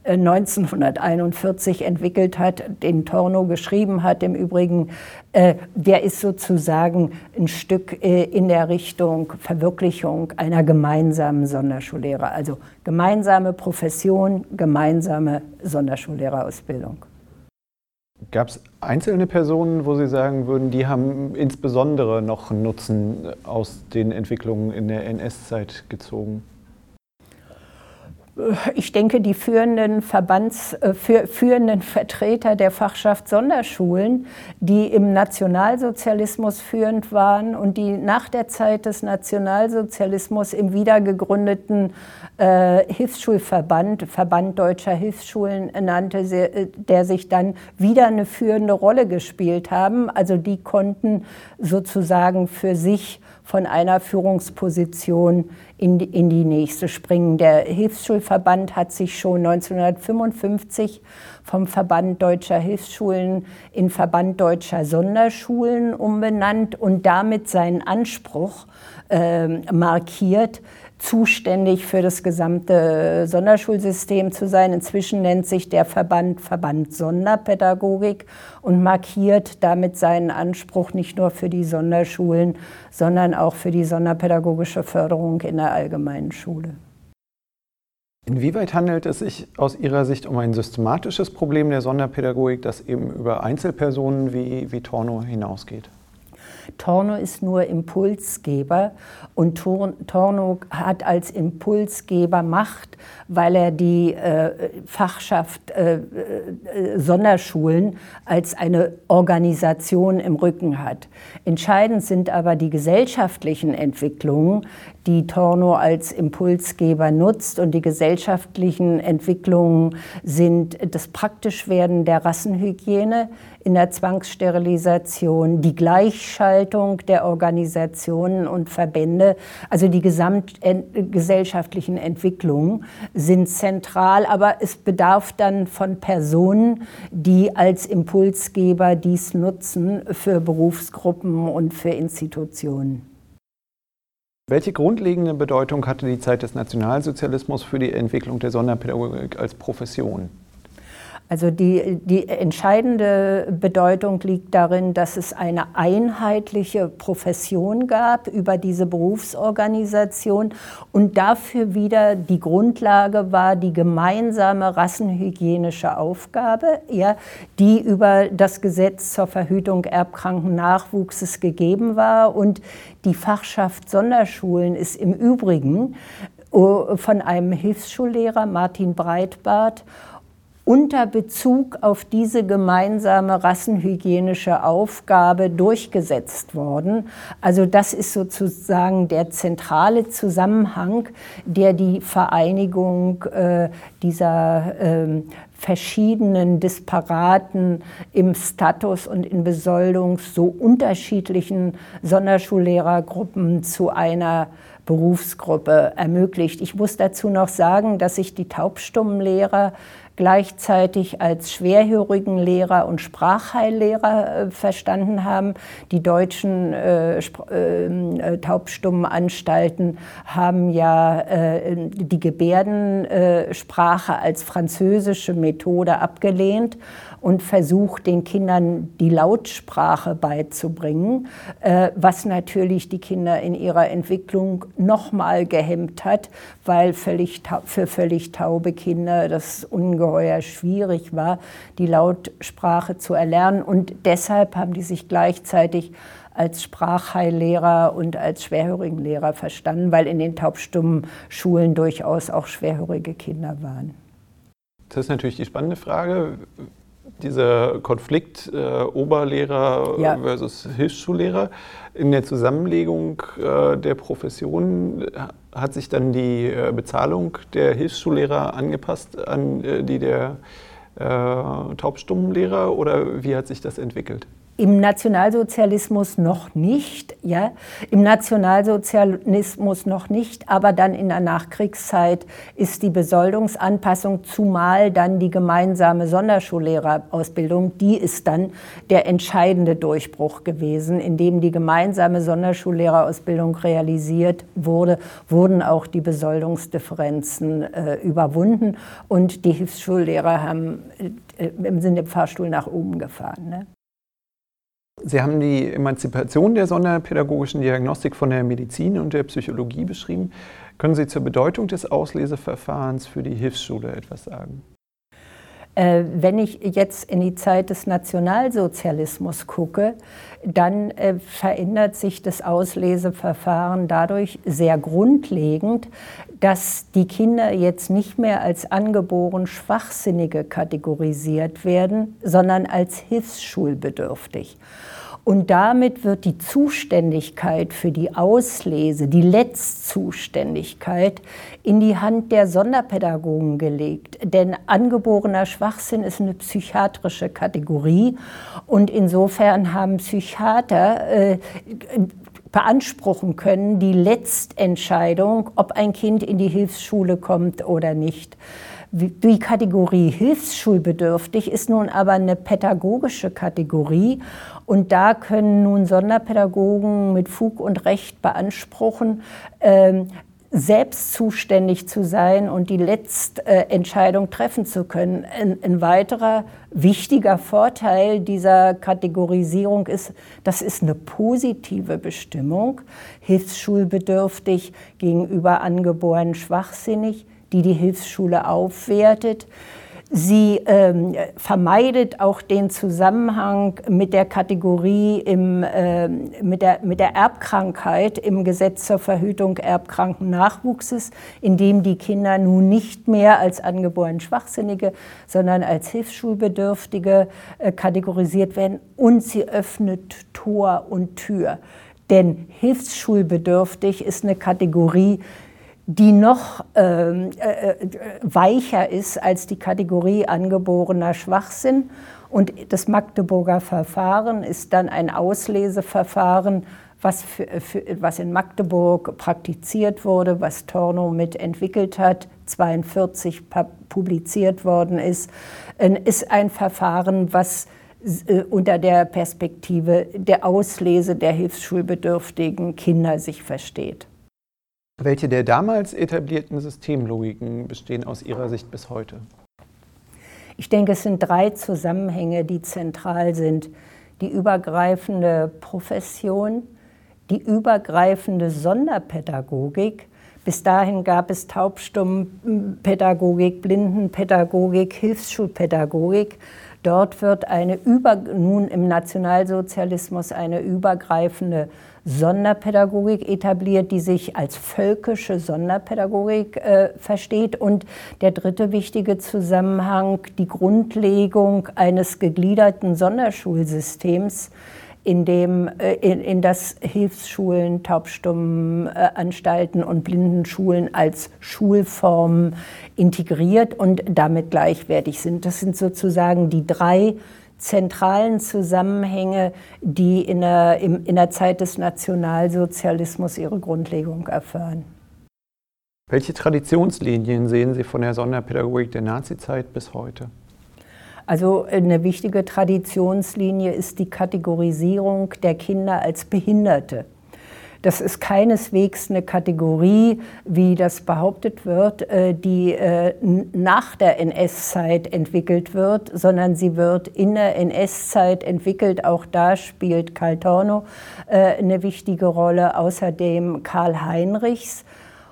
B: 1941 entwickelt hat, den Torno geschrieben hat. Im Übrigen, der ist sozusagen ein Stück in der Richtung Verwirklichung einer gemeinsamen Sonderschullehre. Also gemeinsame Profession, gemeinsame Sonderschullehrerausbildung.
A: Gab es einzelne Personen, wo Sie sagen würden, die haben insbesondere noch Nutzen aus den Entwicklungen in der NS-Zeit gezogen?
B: Ich denke, die führenden, Verbands, äh, führenden Vertreter der Fachschaft Sonderschulen, die im Nationalsozialismus führend waren und die nach der Zeit des Nationalsozialismus im wiedergegründeten äh, Hilfsschulverband, Verband Deutscher Hilfsschulen nannte, äh, der sich dann wieder eine führende Rolle gespielt haben. Also die konnten sozusagen für sich von einer Führungsposition in die, in die nächste springen. Der Hilfsschulverband hat sich schon 1955 vom Verband Deutscher Hilfsschulen in Verband Deutscher Sonderschulen umbenannt und damit seinen Anspruch äh, markiert, zuständig für das gesamte Sonderschulsystem zu sein. Inzwischen nennt sich der Verband Verband Sonderpädagogik und markiert damit seinen Anspruch nicht nur für die Sonderschulen, sondern auch für die sonderpädagogische Förderung in der allgemeinen Schule.
A: Inwieweit handelt es sich aus Ihrer Sicht um ein systematisches Problem der Sonderpädagogik, das eben über Einzelpersonen wie, wie Torno hinausgeht?
B: Torno ist nur Impulsgeber und Torno hat als Impulsgeber Macht, weil er die äh, Fachschaft äh, äh, Sonderschulen als eine Organisation im Rücken hat. Entscheidend sind aber die gesellschaftlichen Entwicklungen, die Torno als Impulsgeber nutzt. Und die gesellschaftlichen Entwicklungen sind das Praktischwerden der Rassenhygiene in der Zwangssterilisation, die Gleichschaltung der Organisationen und Verbände, also die gesamtgesellschaftlichen Entwicklungen sind zentral, aber es bedarf dann von Personen, die als Impulsgeber dies nutzen für Berufsgruppen und für Institutionen.
A: Welche grundlegende Bedeutung hatte die Zeit des Nationalsozialismus für die Entwicklung der Sonderpädagogik als Profession?
B: Also die, die entscheidende Bedeutung liegt darin, dass es eine einheitliche Profession gab über diese Berufsorganisation und dafür wieder die Grundlage war die gemeinsame rassenhygienische Aufgabe, ja, die über das Gesetz zur Verhütung erbkranken Nachwuchses gegeben war. Und die Fachschaft Sonderschulen ist im Übrigen äh, von einem Hilfsschullehrer, Martin Breitbart, unter Bezug auf diese gemeinsame rassenhygienische Aufgabe durchgesetzt worden. Also das ist sozusagen der zentrale Zusammenhang, der die Vereinigung äh, dieser äh, verschiedenen Disparaten im Status und in Besoldung so unterschiedlichen Sonderschullehrergruppen zu einer Berufsgruppe ermöglicht. Ich muss dazu noch sagen, dass sich die Taubstummenlehrer gleichzeitig als schwerhörigen Lehrer und Sprachheillehrer äh, verstanden haben. Die deutschen äh, ähm, äh, Taubstummenanstalten haben ja äh, die Gebärdensprache als französische Methode abgelehnt und versucht, den Kindern die Lautsprache beizubringen, äh, was natürlich die Kinder in ihrer Entwicklung nochmal gehemmt hat, weil völlig für völlig taube Kinder das ungeheuer schwierig war, die Lautsprache zu erlernen. Und deshalb haben die sich gleichzeitig als Sprachheillehrer und als Schwerhörigenlehrer verstanden, weil in den taubstummen Schulen durchaus auch schwerhörige Kinder waren.
A: Das ist natürlich die spannende Frage dieser Konflikt äh, Oberlehrer ja. versus Hilfsschullehrer. In der Zusammenlegung äh, der Professionen hat sich dann die äh, Bezahlung der Hilfsschullehrer angepasst an äh, die der äh, Taubstummenlehrer oder wie hat sich das entwickelt?
B: Im Nationalsozialismus noch nicht. Ja? Im Nationalsozialismus noch nicht, aber dann in der Nachkriegszeit ist die Besoldungsanpassung, zumal dann die gemeinsame Sonderschullehrerausbildung, die ist dann der entscheidende Durchbruch gewesen, in dem die gemeinsame Sonderschullehrerausbildung realisiert wurde, wurden auch die Besoldungsdifferenzen äh, überwunden und die Hilfsschullehrer haben äh, im Fahrstuhl nach oben gefahren. Ne?
A: Sie haben die Emanzipation der sonderpädagogischen Diagnostik von der Medizin und der Psychologie beschrieben. Können Sie zur Bedeutung des Ausleseverfahrens für die Hilfsschule etwas sagen?
B: Äh, wenn ich jetzt in die Zeit des Nationalsozialismus gucke, dann äh, verändert sich das Ausleseverfahren dadurch sehr grundlegend, dass die Kinder jetzt nicht mehr als angeboren Schwachsinnige kategorisiert werden, sondern als hilfsschulbedürftig. Und damit wird die Zuständigkeit für die Auslese, die Letzzuständigkeit, in die Hand der Sonderpädagogen gelegt. Denn angeborener Schwachsinn ist eine psychiatrische Kategorie und insofern haben Psychiater äh, beanspruchen können die Letztentscheidung, ob ein Kind in die Hilfsschule kommt oder nicht. Die Kategorie hilfsschulbedürftig ist nun aber eine pädagogische Kategorie und da können nun Sonderpädagogen mit Fug und Recht beanspruchen, ähm, selbst zuständig zu sein und die Letztentscheidung treffen zu können. Ein, weiterer wichtiger Vorteil dieser Kategorisierung ist, das ist eine positive Bestimmung, hilfsschulbedürftig gegenüber angeboren schwachsinnig die die Hilfsschule aufwertet. Sie ähm, vermeidet auch den Zusammenhang mit der Kategorie im, äh, mit, der, mit der Erbkrankheit im Gesetz zur Verhütung erbkranken Nachwuchses, in dem die Kinder nun nicht mehr als angeboren Schwachsinnige, sondern als Hilfsschulbedürftige äh, kategorisiert werden. Und sie öffnet Tor und Tür. Denn hilfsschulbedürftig ist eine Kategorie, die noch ähm, äh, äh, weicher ist als die Kategorie angeborener Schwachsinn. Und das Magdeburger Verfahren ist dann ein Ausleseverfahren, was, für, für, was in Magdeburg praktiziert wurde, was Torno mitentwickelt hat, 42 publiziert worden ist, ist ein Verfahren, was äh, unter der Perspektive der Auslese der hilfsschulbedürftigen Kinder sich versteht.
A: Welche der damals etablierten Systemlogiken bestehen aus Ihrer Sicht bis heute?
B: Ich denke, es sind drei Zusammenhänge, die zentral sind. Die übergreifende Profession, die übergreifende Sonderpädagogik. Bis dahin gab es Taubstummpädagogik, Blindenpädagogik, Hilfsschulpädagogik. Dort wird eine über, nun im Nationalsozialismus eine übergreifende Sonderpädagogik etabliert, die sich als völkische Sonderpädagogik äh, versteht. Und der dritte wichtige Zusammenhang, die Grundlegung eines gegliederten Sonderschulsystems, in dem äh, in, in, das Hilfsschulen, Taubstummenanstalten und Blindenschulen als Schulformen integriert und damit gleichwertig sind. Das sind sozusagen die drei zentralen Zusammenhänge, die in der, in der Zeit des Nationalsozialismus ihre Grundlegung erfahren.
A: Welche Traditionslinien sehen Sie von der Sonderpädagogik der Nazizeit bis heute?
B: Also eine wichtige Traditionslinie ist die Kategorisierung der Kinder als Behinderte. Das ist keineswegs eine Kategorie, wie das behauptet wird, äh, die äh, nach der NS-Zeit entwickelt wird, sondern sie wird in der NS-Zeit entwickelt. Auch da spielt Karl Torno äh, eine wichtige Rolle, außerdem Karl Heinrichs.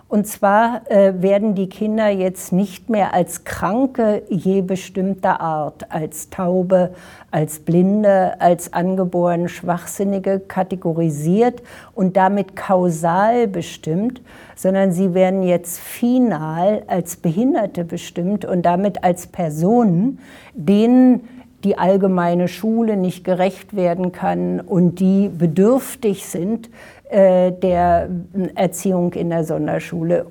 B: Und zwar äh, werden die Kinder jetzt nicht mehr als Kranke je bestimmter Art, als Taube, als Blinde, als angeboren Schwachsinnige kategorisiert und damit kausal bestimmt, sondern sie werden jetzt final als Behinderte bestimmt und damit als Personen, denen die allgemeine Schule nicht gerecht werden kann und die bedürftig sind der Erziehung in der Sonderschule.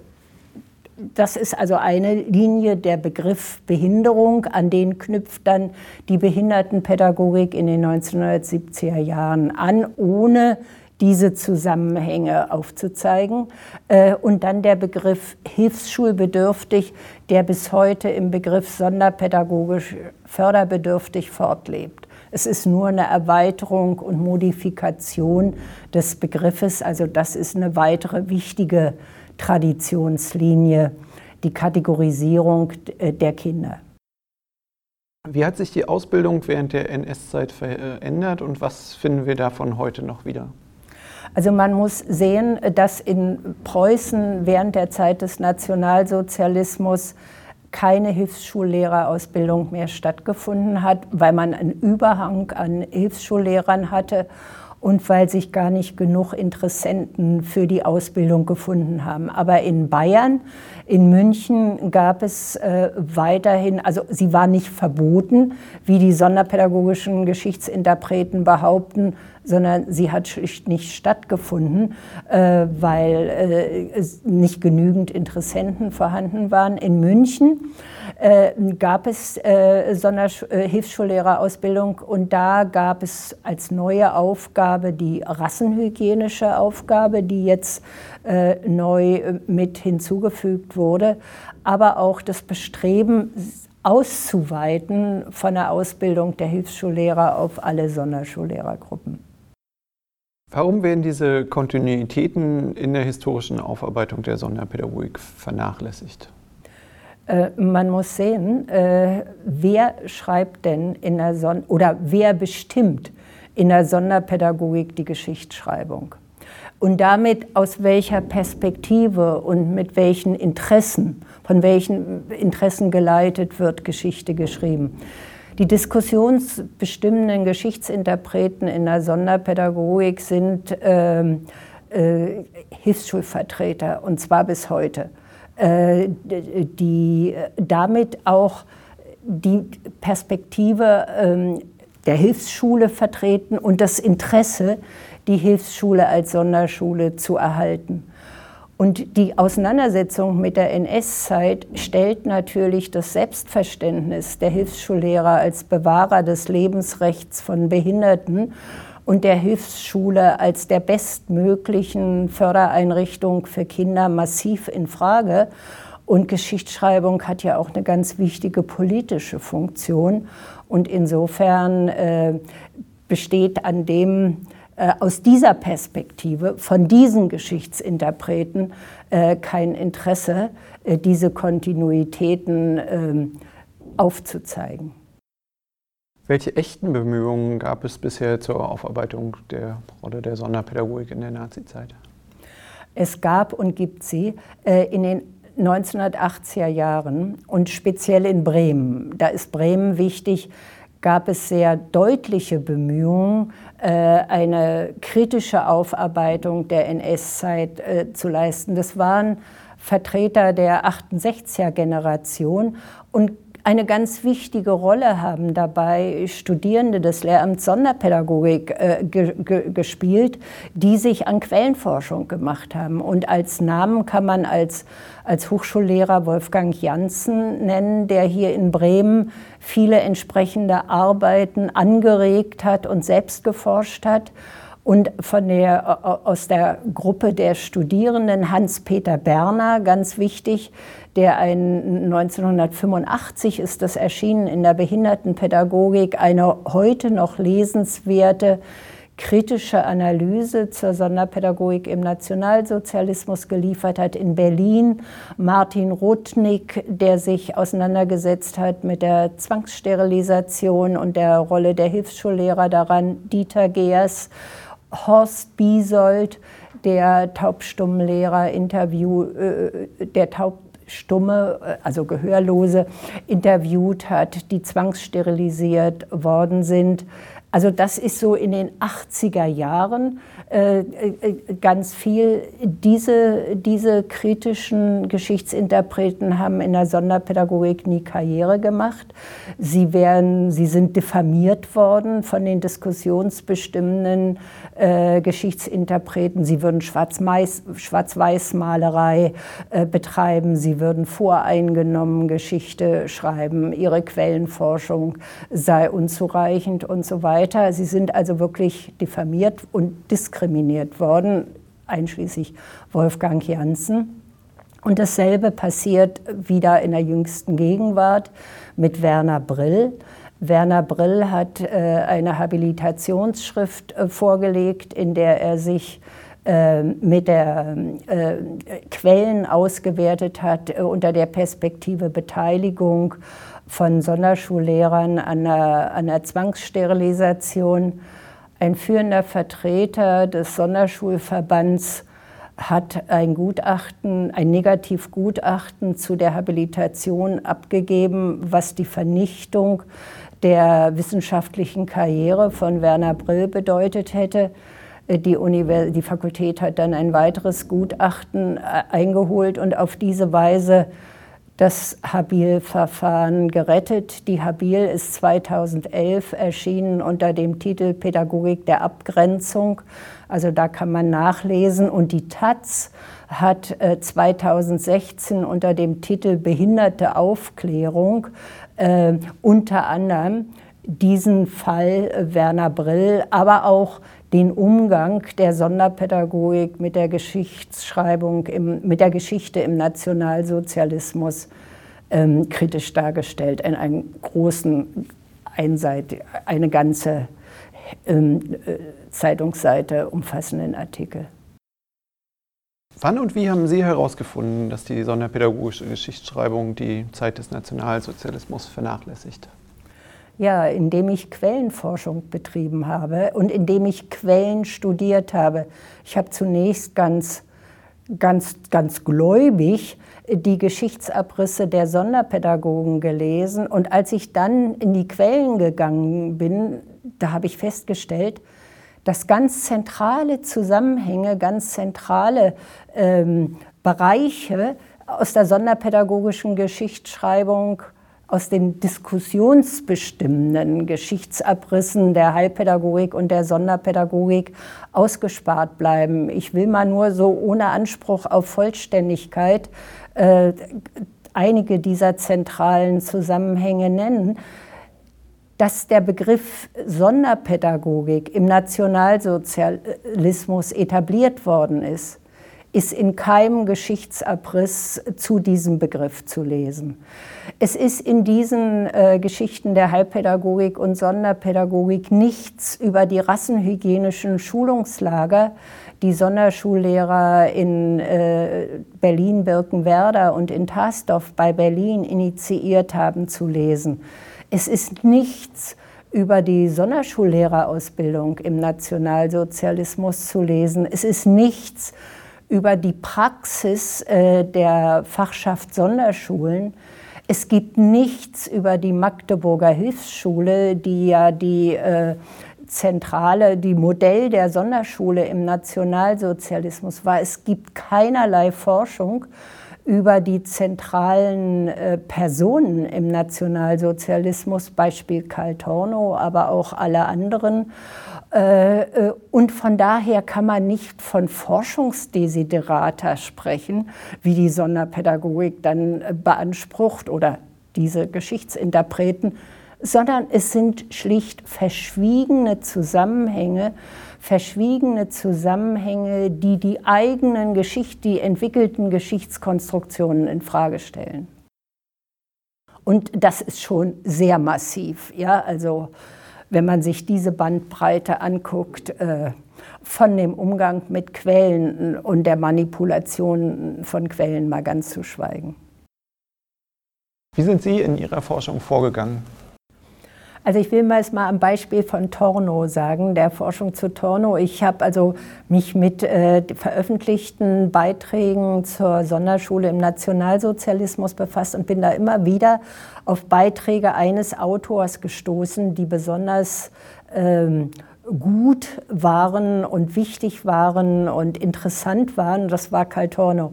B: Das ist also eine Linie, der Begriff Behinderung, an den knüpft dann die Behindertenpädagogik in den 1970er Jahren an, ohne diese Zusammenhänge aufzuzeigen. Äh, und dann der Begriff hilfsschulbedürftig, der bis heute im Begriff sonderpädagogisch förderbedürftig fortlebt. Es ist nur eine Erweiterung und Modifikation des Begriffes. Also das ist eine weitere wichtige Traditionslinie, die Kategorisierung äh, der Kinder.
A: Wie hat sich die Ausbildung während der NS-Zeit verändert und was finden wir davon heute noch wieder?
B: Also man muss sehen, dass in Preußen während der Zeit des Nationalsozialismus keine Hilfsschullehrerausbildung mehr stattgefunden hat, weil man einen Überhang an Hilfsschullehrern hatte und weil sich gar nicht genug Interessenten für die Ausbildung gefunden haben. Aber in Bayern, in München gab es äh, weiterhin, also sie war nicht verboten, wie die sonderpädagogischen Geschichtsinterpreten behaupten, sondern sie hat schlicht nicht stattgefunden, äh, weil äh, nicht genügend Interessenten vorhanden waren. In München äh, gab es Sonderhilfsschullehrerausbildung und da gab es als neue Aufgabe die rassenhygienische Aufgabe, die jetzt neu mit hinzugefügt wurde, aber auch das Bestreben, auszuweiten von der Ausbildung der Hilfsschullehrer auf alle Sonderschullehrergruppen.
A: Warum werden diese Kontinuitäten in der historischen Aufarbeitung der Sonderpädagogik vernachlässigt?
B: Äh, man muss sehen, äh, wer schreibt denn in der Son oder wer bestimmt in der Sonderpädagogik die Geschichtsschreibung? Und damit aus welcher Perspektive und mit welchen Interessen, von welchen Interessen geleitet wird Geschichte geschrieben? Die diskussionsbestimmenden Geschichtsinterpreten in der Sonderpädagogik sind ähm, äh, Hilfsschulvertreter, und zwar bis heute, äh, die damit auch die Perspektive ähm, der Hilfsschule vertreten und das Interesse, die Hilfsschule als Sonderschule zu erhalten. Und die Auseinandersetzung mit der NS-Zeit stellt natürlich das Selbstverständnis der Hilfsschullehrer als Bewahrer des Lebensrechts von Behinderten und der Hilfsschule als der bestmöglichen Fördereinrichtung für Kinder massiv in Frage. Und Geschichtsschreibung hat ja auch eine ganz wichtige politische Funktion. Und insofern äh, besteht an dem aus dieser Perspektive von diesen Geschichtsinterpreten äh, kein Interesse, äh, diese Kontinuitäten ähm, aufzuzeigen.
A: Welche echten Bemühungen gab es bisher zur Aufarbeitung der Rolle der Sonderpädagogik in der Nazizeit?
B: Es gab und gibt sie in den 1980er Jahren und speziell in Bremen. Da ist Bremen wichtig, gab es sehr deutliche Bemühungen, äh, eine kritische Aufarbeitung der NS-Zeit äh, zu leisten. Das waren Vertreter der 68er-Generation und eine ganz wichtige Rolle haben dabei Studierende des Lehramts Sonderpädagogik äh, ge ge gespielt, die sich an Quellenforschung gemacht haben. Und als Namen kann man als, als Hochschullehrer Wolfgang Janssen nennen, der hier in Bremen viele entsprechende Arbeiten angeregt hat und selbst geforscht hat und von der, aus der Gruppe der Studierenden Hans-Peter Berner, ganz wichtig, der ein 1985 ist das erschienen in der Behindertenpädagogik, eine heute noch lesenswerte kritische Analyse zur Sonderpädagogik im Nationalsozialismus geliefert hat in Berlin. Martin Rudnick, der sich auseinandergesetzt hat mit der Zwangssterilisation und der Rolle der Hilfsschullehrer daran. Dieter Geers, Horst Biesold, der Taubstummenlehrer Interview, äh, der Taub Stumme, äh, also Gehörlose, interviewt hat, die zwangssterilisiert worden sind. Also das ist so in den 80er Jahren ganz viel. Diese, diese kritischen Geschichtsinterpreten haben in der Sonderpädagogik nie Karriere gemacht. Sie, werden, sie sind diffamiert worden von den diskussionsbestimmenden äh, Geschichtsinterpreten. Sie würden Schwarz-Weiß-Malerei äh, betreiben. Sie würden voreingenommen Geschichte schreiben. Ihre Quellenforschung sei unzureichend und so weiter. Sie sind also wirklich diffamiert und diskriminiert worden, einschließlich Wolfgang Janssen. Und dasselbe passiert wieder in der jüngsten Gegenwart mit Werner Brill. Werner Brill hat äh, eine Habilitationsschrift äh, vorgelegt, in der er sich äh, mit der äh, Quellen ausgewertet hat äh, unter der Perspektive Beteiligung von Sonderschullehrern an der, an der Zwangssterilisation. Ein führender Vertreter des Sonderschulverbands hat ein Gutachten, ein Negativgutachten zu der Habilitation abgegeben, was die Vernichtung der wissenschaftlichen Karriere von Werner Brill bedeutet hätte. Die, Univers die Fakultät hat dann ein weiteres Gutachten äh, eingeholt und auf diese Weise das Habil-Verfahren gerettet. Die Habil ist 2011 erschienen unter dem Titel Pädagogik der Abgrenzung. Also da kann man nachlesen. Und die Taz hat 2016 äh, unter dem Titel Behinderte Aufklärung äh, unter anderem diesen Fall Werner Brill, aber auch den Umgang der Sonderpädagogik mit der Geschichtsschreibung, im, mit der Geschichte im Nationalsozialismus ähm, kritisch dargestellt, in einer großen Einseite, eine ganze ähm, äh, Zeitungsseite umfassenden Artikel.
A: Wann und wie haben Sie herausgefunden, dass die sonderpädagogische Geschichtsschreibung die Zeit des Nationalsozialismus vernachlässigt?
B: Ja, indem ich Quellenforschung betrieben habe und indem ich Quellen studiert habe. Ich habe zunächst ganz, ganz, ganz gläubig die Geschichtsabrisse der Sonderpädagogen gelesen und als ich dann in die Quellen gegangen bin, da habe ich festgestellt, dass ganz zentrale Zusammenhänge, ganz zentrale ähm, Bereiche aus der sonderpädagogischen Geschichtsschreibung, aus den diskussionsbestimmenden Geschichtsabrissen der Heilpädagogik und der Sonderpädagogik ausgespart bleiben. Ich will mal nur so ohne Anspruch auf Vollständigkeit äh, einige dieser zentralen Zusammenhänge nennen dass der Begriff Sonderpädagogik im Nationalsozialismus etabliert worden ist, ist in keinem Geschichtsabriss zu diesem Begriff zu lesen. Es ist in diesen äh, Geschichten der Heilpädagogik und Sonderpädagogik nichts über die rassenhygienischen Schulungslager, die Sonderschullehrer in äh, Berlin-Birkenwerder und in Tasdorf bei Berlin initiiert haben, zu lesen. Es ist nichts über die Sonderschullehrerausbildung im Nationalsozialismus zu lesen. Es ist nichts über die Praxis äh, der Fachschaft Sonderschulen. Es gibt nichts über die Magdeburger Hilfsschule, die ja die äh, zentrale, die Modell der Sonderschule im Nationalsozialismus war. Es gibt keinerlei Forschung über die zentralen äh, Personen im Nationalsozialismus, Beispiel Karl Tornow, aber auch alle anderen. Äh, äh, und von daher kann man nicht von Forschungsdesiderata sprechen, wie die Sonderpädagogik dann beansprucht oder diese Geschichtsinterpreten, sondern es sind schlicht verschwiegene Zusammenhänge, verschwiegene Zusammenhänge, die die eigenen Geschicht, die entwickelten Geschichtskonstruktionen in Frage stellen. Und das ist schon sehr massiv. Ja? Also wenn man sich diese Bandbreite anguckt, äh, von dem Umgang mit Quellen und der Manipulation von Quellen mal ganz zu schweigen.
A: Wie sind Sie in Ihrer Forschung vorgegangen?
B: Also ich will mal es mal am Beispiel von Torno sagen, der Forschung zu Torno. Ich habe also mich mit äh, veröffentlichten Beiträgen zur Sonderschule im Nationalsozialismus befasst und bin da immer wieder auf Beiträge eines Autors gestoßen, die besonders ähm, gut waren und wichtig waren und interessant waren. Das war Karl Torno.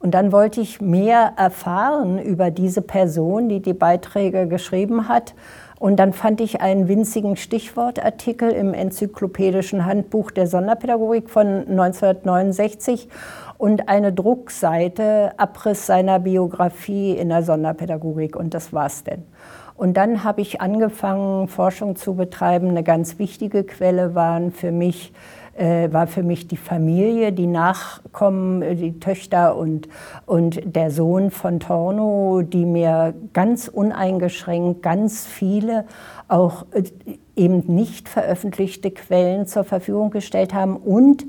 B: Und dann wollte ich mehr erfahren über diese Person, die die Beiträge geschrieben hat und dann fand ich einen winzigen Stichwortartikel im Enzyklopädischen Handbuch der Sonderpädagogik von 1969 und eine Druckseite, Abriss seiner Biografie in der Sonderpädagogik. Und das war's denn. Und dann habe ich angefangen, Forschung zu betreiben. Eine ganz wichtige Quelle waren für mich äh, war für mich die Familie, die Nachkommen, äh, die Töchter und, und der Sohn von Torno, die mir ganz uneingeschränkt ganz viele auch äh, eben nicht veröffentlichte Quellen zur Verfügung gestellt haben und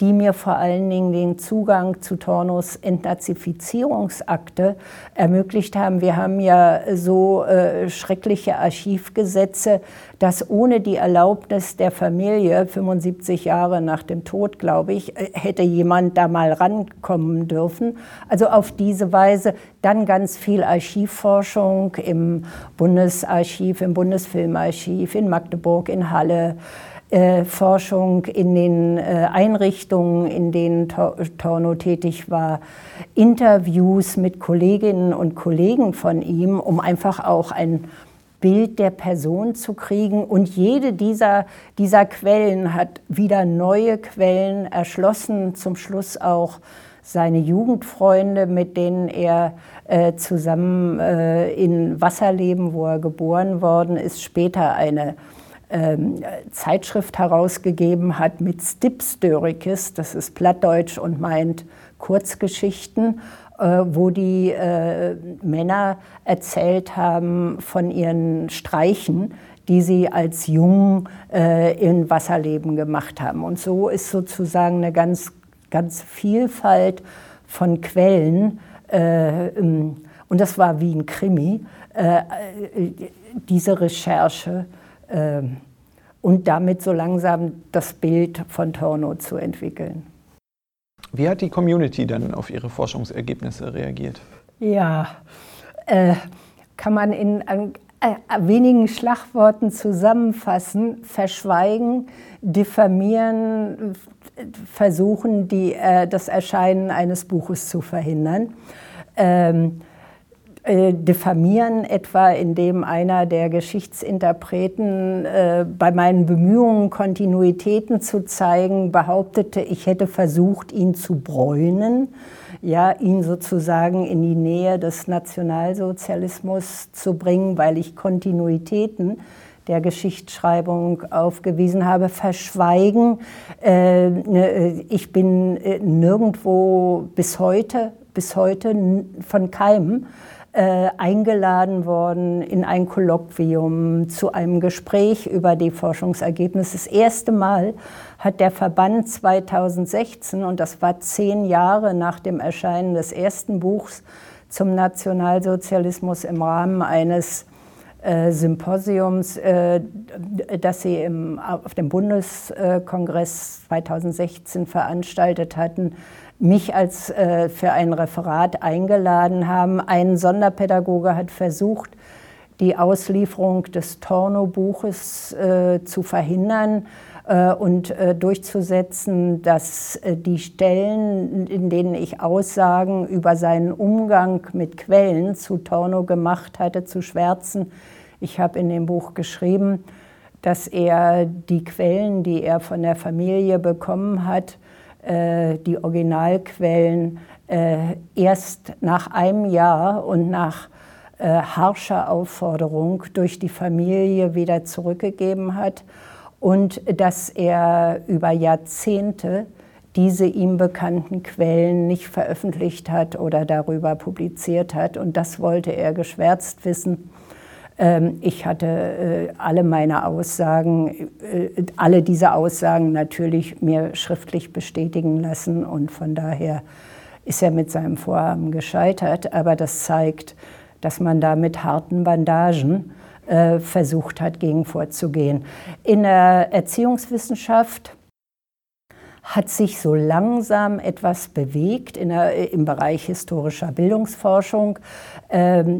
B: die mir vor allen Dingen den Zugang zu Tornos Entnazifizierungsakte ermöglicht haben. Wir haben ja so äh, schreckliche Archivgesetze, dass ohne die Erlaubnis der Familie, 75 Jahre nach dem Tod, glaube ich, äh, hätte jemand da mal rankommen dürfen. Also auf diese Weise dann ganz viel Archivforschung im Bundesarchiv, im Bundesfilmarchiv, in Magdeburg, in Halle. Äh, Forschung in den äh, Einrichtungen, in denen Torno tätig war, Interviews mit Kolleginnen und Kollegen von ihm, um einfach auch ein Bild der Person zu kriegen. Und jede dieser, dieser Quellen hat wieder neue Quellen erschlossen, zum Schluss auch seine Jugendfreunde, mit denen er äh, zusammen äh, in Wasserleben, wo er geboren worden ist, später eine ähm, Zeitschrift herausgegeben hat mit Stipstörikis, das ist Plattdeutsch und meint Kurzgeschichten, äh, wo die äh, Männer erzählt haben von ihren Streichen, die sie als Jungen äh, in Wasserleben gemacht haben. Und so ist sozusagen eine ganz, ganz Vielfalt von Quellen, äh, ähm, und das war wie ein Krimi, äh, äh, diese Recherche und damit so langsam das Bild von Torno zu entwickeln.
A: Wie hat die Community dann auf Ihre Forschungsergebnisse reagiert?
B: Ja, äh, kann man in äh, wenigen Schlagworten zusammenfassen, verschweigen, diffamieren, versuchen, die, äh, das Erscheinen eines Buches zu verhindern. Ähm, äh, diffamieren, etwa indem einer der Geschichtsinterpreten äh, bei meinen Bemühungen, Kontinuitäten zu zeigen, behauptete, ich hätte versucht, ihn zu bräunen, ja, ihn sozusagen in die Nähe des Nationalsozialismus zu bringen, weil ich Kontinuitäten der Geschichtsschreibung aufgewiesen habe, verschweigen. Äh, ne, ich bin äh, nirgendwo bis heute, bis heute von keinem äh, eingeladen worden in ein Kolloquium zu einem Gespräch über die Forschungsergebnisse. Das erste Mal hat der Verband 2016, und das war zehn Jahre nach dem Erscheinen des ersten Buchs zum Nationalsozialismus im Rahmen eines äh, Symposiums, äh, das sie im, auf dem Bundeskongress 2016 veranstaltet hatten, mich als äh, für ein Referat eingeladen haben. Ein Sonderpädagoge hat versucht, die Auslieferung des Torno-Buches äh, zu verhindern äh, und äh, durchzusetzen, dass äh, die Stellen, in denen ich Aussagen über seinen Umgang mit Quellen zu Torno gemacht hatte, zu schwärzen. Ich habe in dem Buch geschrieben, dass er die Quellen, die er von der Familie bekommen hat, die Originalquellen äh, erst nach einem Jahr und nach äh, harscher Aufforderung durch die Familie wieder zurückgegeben hat und dass er über Jahrzehnte diese ihm bekannten Quellen nicht veröffentlicht hat oder darüber publiziert hat. Und das wollte er geschwärzt wissen. Ähm, ich hatte äh, alle meine Aussagen, äh, alle diese Aussagen natürlich mir schriftlich bestätigen lassen und von daher ist er mit seinem Vorhaben gescheitert. Aber das zeigt, dass man da mit harten Bandagen äh, versucht hat, gegen vorzugehen. In der Erziehungswissenschaft hat sich so langsam etwas bewegt in der, im Bereich historischer Bildungsforschung. Ähm,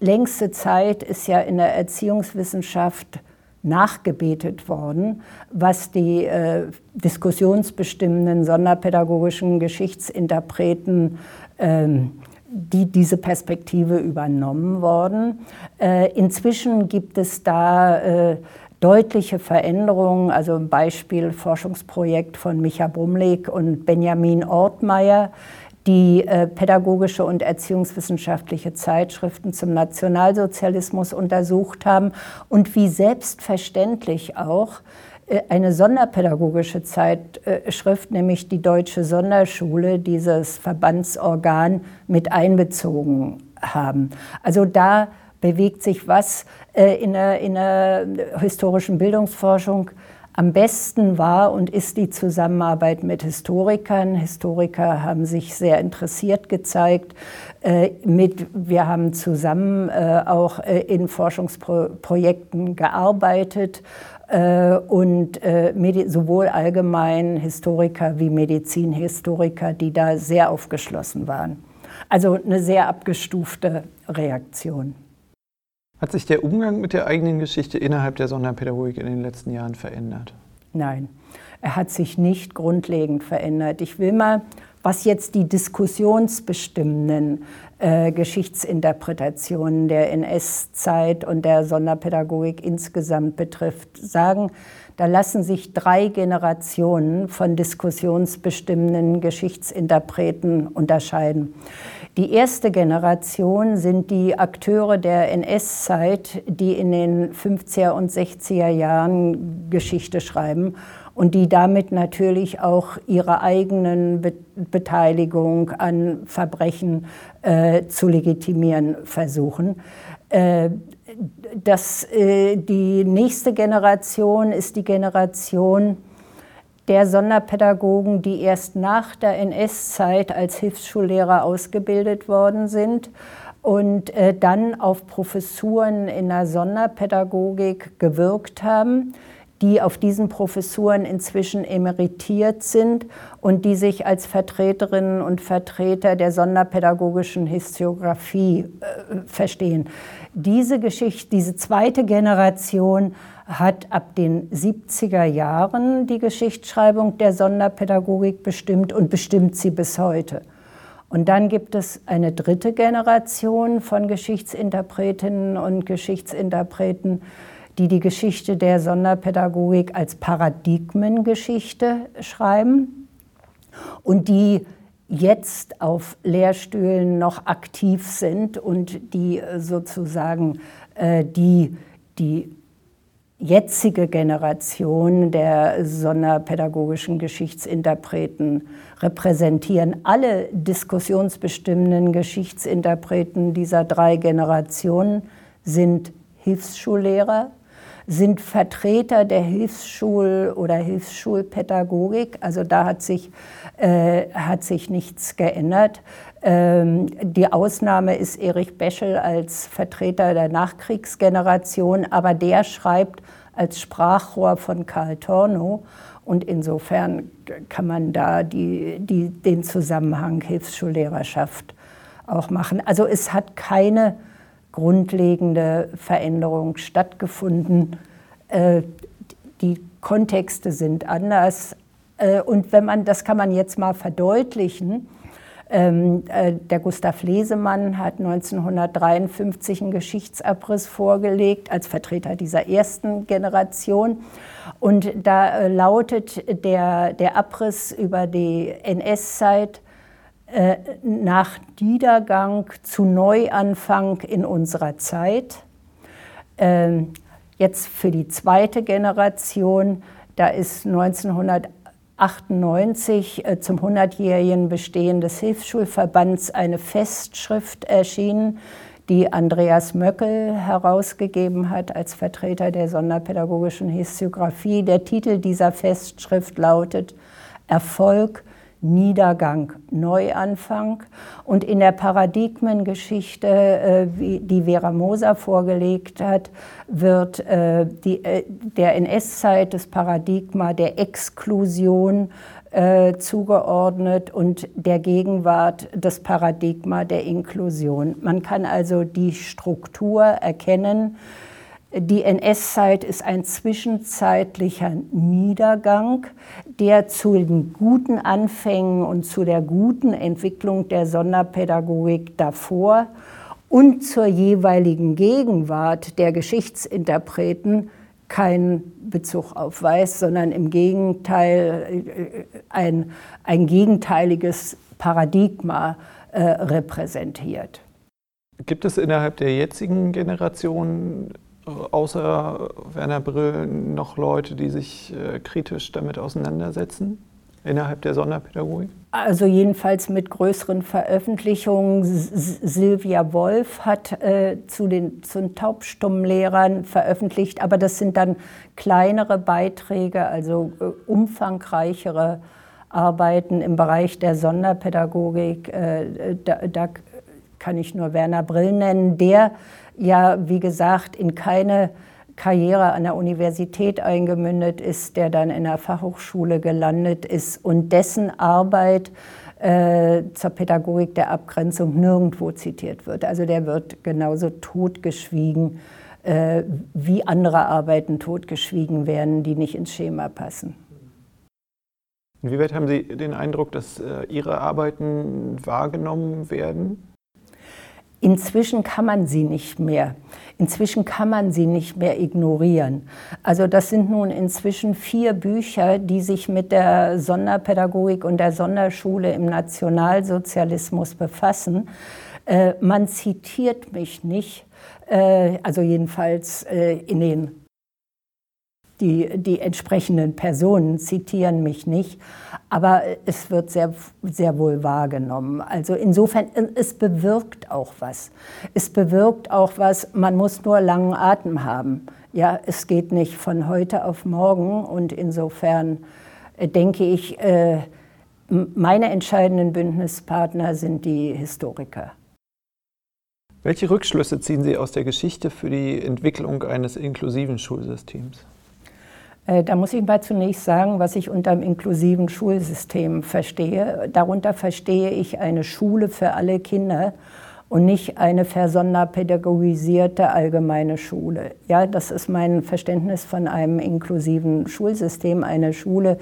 B: längste Zeit ist ja in der Erziehungswissenschaft nachgebetet worden, was die äh, diskussionsbestimmenden sonderpädagogischen Geschichtsinterpreten, ähm, die diese Perspektive übernommen worden. Äh, inzwischen gibt es da äh, deutliche Veränderungen, also ein Beispiel Forschungsprojekt von Micha Brumlik und Benjamin Ortmeier, die äh, pädagogische und erziehungswissenschaftliche Zeitschriften zum Nationalsozialismus untersucht haben und wie selbstverständlich auch äh, eine sonderpädagogische Zeitschrift, nämlich die Deutsche Sonderschule, dieses Verbandsorgan mit einbezogen haben. Also da bewegt sich was äh, in der, in der historischen Bildungsforschung. Am besten war und ist die Zusammenarbeit mit Historikern. Historiker haben sich sehr interessiert gezeigt. Äh, mit, wir haben zusammen auch in Forschungsprojekten gearbeitet äh, und äh, sowohl allgemein Historiker wie Medizinhistoriker, die da sehr aufgeschlossen waren. Also eine sehr abgestufte Reaktion.
A: Hat sich der Umgang mit der eigenen Geschichte innerhalb der Sonderpädagogik in den letzten Jahren verändert?
B: Nein, er hat sich nicht grundlegend verändert. Ich will mal, was jetzt die diskussionsbestimmenden äh, Geschichtsinterpretationen der NS-Zeit und der Sonderpädagogik insgesamt betrifft, sagen, da lassen sich drei Generationen von diskussionsbestimmenden Geschichtsinterpreten unterscheiden. Die erste Generation sind die Akteure der NS-Zeit, die in den 50er und 60er Jahren Geschichte schreiben und die damit natürlich auch ihre eigenen Be Beteiligung an Verbrechen äh, zu legitimieren versuchen. Äh, das, äh, die nächste Generation ist die Generation der Sonderpädagogen, die erst nach der NS-Zeit als Hilfsschullehrer ausgebildet worden sind und äh, dann auf Professuren in der Sonderpädagogik gewirkt haben die auf diesen Professuren inzwischen emeritiert sind und die sich als Vertreterinnen und Vertreter der sonderpädagogischen Historiographie äh, verstehen. Diese Geschichte, diese zweite Generation hat ab den 70er Jahren die Geschichtsschreibung der Sonderpädagogik bestimmt und bestimmt sie bis heute. Und dann gibt es eine dritte Generation von Geschichtsinterpretinnen und Geschichtsinterpreten, die die Geschichte der Sonderpädagogik als Paradigmengeschichte schreiben und die jetzt auf Lehrstühlen noch aktiv sind und die sozusagen äh, die, die jetzige Generation der sonderpädagogischen Geschichtsinterpreten repräsentieren. Alle diskussionsbestimmenden Geschichtsinterpreten dieser drei Generationen sind Hilfsschullehrer, sind Vertreter der Hilfsschul- oder Hilfsschulpädagogik. Also da hat sich, äh, hat sich nichts geändert. Ähm, die Ausnahme ist Erich Beschel als Vertreter der Nachkriegsgeneration, aber der schreibt als Sprachrohr von Karl Tornow. Und insofern kann man da die, die, den Zusammenhang Hilfsschullehrerschaft auch machen. Also es hat keine grundlegende Veränderung stattgefunden. Äh, die Kontexte sind anders. Äh, und wenn man, das kann man jetzt mal verdeutlichen, ähm, äh, der Gustav Lesemann hat 1953 einen Geschichtsabriss vorgelegt als Vertreter dieser ersten Generation. Und da lautet der, der Abriss über die NS-Zeit, äh, nach Niedergang zu Neuanfang in unserer Zeit. Ähm, jetzt für die zweite Generation, da ist 1998 äh, zum 100-jährigen Bestehen des Hilfsschulverbands eine Festschrift erschienen, die Andreas Möckel herausgegeben hat als Vertreter der sonderpädagogischen Historiographie. Der Titel dieser Festschrift lautet Erfolg Niedergang, Neuanfang. Und in der Paradigmengeschichte, äh, die Vera Moser vorgelegt hat, wird äh, äh, der NS-Zeit das Paradigma der Exklusion zugeordnet und der Gegenwart das Paradigma der Inklusion. Man kann also die Struktur erkennen, die NS-Zeit ist ein zwischenzeitlicher Niedergang, der zu den guten Anfängen und zu der guten Entwicklung der Sonderpädagogik davor und zur jeweiligen Gegenwart der Geschichtsinterpreten keinen Bezug auf Weiß, sondern im Gegenteil äh, ein, ein gegenteiliges Paradigma äh, repräsentiert.
A: Gibt es innerhalb der jetzigen Generation außer Werner Brill noch Leute, die sich äh, kritisch damit auseinandersetzen? innerhalb der Sonderpädagogik?
B: Also jedenfalls mit größeren Veröffentlichungen. Silvia Wolf hat äh, zu den, zu den Taubstummlehrern veröffentlicht, aber das sind dann kleinere Beiträge, also äh, umfangreichere Arbeiten im Bereich der Sonderpädagogik. Äh, da, da kann ich nur Werner Brill nennen, der ja, wie gesagt, in keine Karriere an der Universität eingemündet ist, der dann in der Fachhochschule gelandet ist und dessen Arbeit äh, zur Pädagogik der Abgrenzung nirgendwo zitiert wird. Also der wird genauso totgeschwiegen, äh, wie andere Arbeiten totgeschwiegen werden, die nicht ins Schema passen.
A: Inwieweit haben Sie den Eindruck, dass äh, Ihre Arbeiten wahrgenommen werden?
B: Inzwischen kann man sie nicht mehr. Inzwischen kann man sie nicht mehr ignorieren. Also das sind nun inzwischen vier Bücher, die sich mit der Sonderpädagogik und der Sonderschule im Nationalsozialismus befassen. Äh, man zitiert mich nicht, äh, also jedenfalls äh, in den die, die entsprechenden Personen zitieren mich nicht, aber es wird sehr, sehr wohl wahrgenommen. Also insofern, es bewirkt auch was. Es bewirkt auch was, man muss nur langen Atem haben. Ja, es geht nicht von heute auf morgen und insofern äh, denke ich, äh, meine entscheidenden Bündnispartner sind die Historiker.
A: Welche Rückschlüsse ziehen Sie aus der Geschichte für die Entwicklung eines inklusiven Schulsystems?
B: Äh, da muss ich mal zunächst sagen, was ich unter dem inklusiven Schulsystem verstehe. Darunter verstehe ich eine Schule für alle Kinder und nicht eine versonderpädagogisierte allgemeine Schule. Ja, das ist mein Verständnis von einem inklusiven Schulsystem, eine Schule,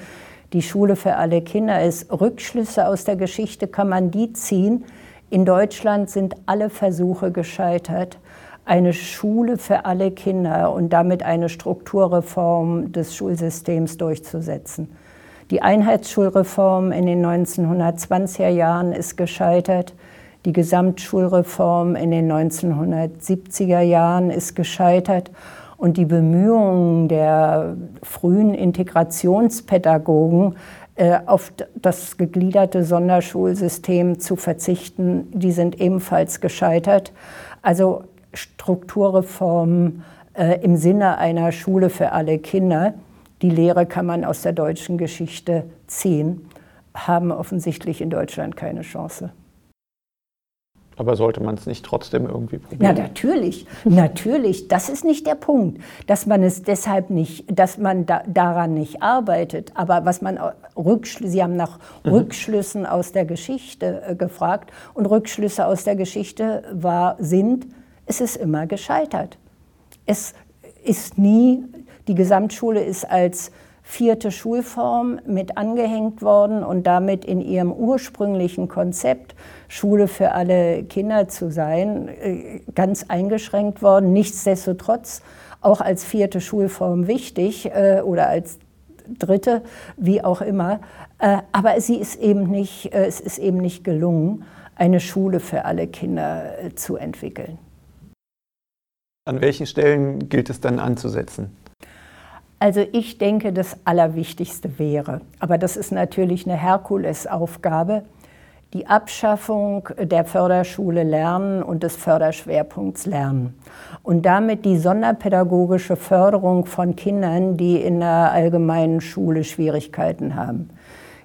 B: die Schule für alle Kinder ist. Rückschlüsse aus der Geschichte kann man die ziehen. In Deutschland sind alle Versuche gescheitert, eine Schule für alle Kinder und damit eine Strukturreform des Schulsystems durchzusetzen. Die Einheitsschulreform in den 1920er Jahren ist gescheitert. Die Gesamtschulreform in den 1970er Jahren ist gescheitert. Und die Bemühungen der frühen Integrationspädagogen, äh, auf das gegliederte Sonderschulsystem zu verzichten, die sind ebenfalls gescheitert. Also Strukturreformen äh, im Sinne einer Schule für alle Kinder, die Lehre kann man aus der deutschen Geschichte ziehen, haben offensichtlich in Deutschland keine Chance.
A: Aber sollte man es nicht trotzdem irgendwie probieren?
B: Ja, natürlich, natürlich. Das ist nicht der Punkt, dass man es deshalb nicht, dass man da, daran nicht arbeitet. Aber was man Rückschlüsse, Sie haben nach mhm. Rückschlüssen aus der Geschichte äh, gefragt und Rückschlüsse aus der Geschichte war, sind, es ist immer gescheitert. Es ist nie, die Gesamtschule ist als vierte Schulform mit angehängt worden und damit in ihrem ursprünglichen Konzept, Schule für alle Kinder zu sein, äh, ganz eingeschränkt worden. Nichtsdestotrotz auch als vierte Schulform wichtig äh, oder als dritte, wie auch immer. Äh, aber sie ist eben nicht, es ist eben nicht gelungen, eine Schule für alle Kinder zu entwickeln.
A: An welchen Stellen gilt es dann anzusetzen?
B: Also ich denke, das Allerwichtigste wäre, aber das ist natürlich eine Herkulesaufgabe, die Abschaffung der Förderschule Lernen und des Förderschwerpunkts Lernen und damit die sonderpädagogische Förderung von Kindern, die in der allgemeinen Schule Schwierigkeiten haben.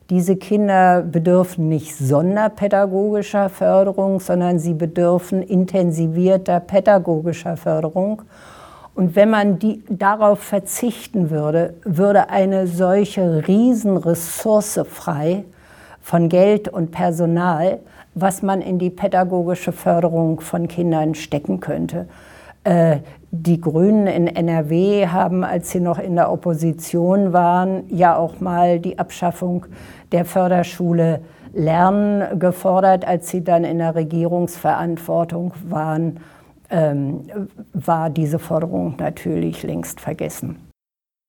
B: Diese Kinder bedürfen nicht sonderpädagogischer Förderung, sondern sie bedürfen intensivierter pädagogischer Förderung. Und wenn man die, darauf verzichten würde, würde eine solche Riesenressource frei von Geld und Personal, was man in die pädagogische Förderung von Kindern stecken könnte. Äh, die Grünen in NRW haben, als sie noch in der Opposition waren, ja auch mal die Abschaffung der Förderschule Lernen gefordert. Als sie dann in der Regierungsverantwortung waren, ähm, war diese Forderung natürlich längst vergessen.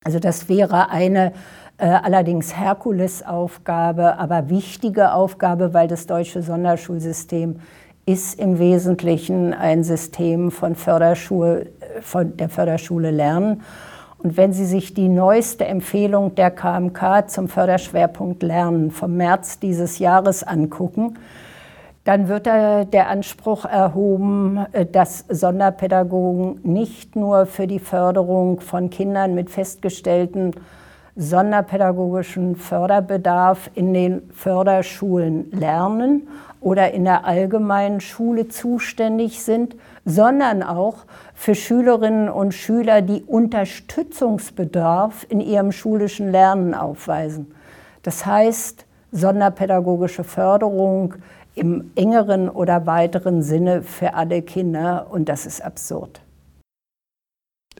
B: Also das wäre eine äh, allerdings Herkulesaufgabe, aber wichtige Aufgabe, weil das deutsche Sonderschulsystem ist im Wesentlichen ein System von, Förderschule, von der Förderschule Lernen. Und wenn Sie sich die neueste Empfehlung der KMK zum Förderschwerpunkt Lernen vom März dieses Jahres angucken, dann wird der Anspruch erhoben, äh, dass Sonderpädagogen nicht nur für die Förderung von Kindern mit festgestellten sonderpädagogischen Förderbedarf in den Förderschulen lernen oder in der allgemeinen Schule zuständig sind, sondern auch für Schülerinnen und Schüler, die Unterstützungsbedarf in ihrem schulischen Lernen aufweisen. Das heißt, sonderpädagogische Förderung im engeren oder weiteren Sinne für alle Kinder und das ist absurd.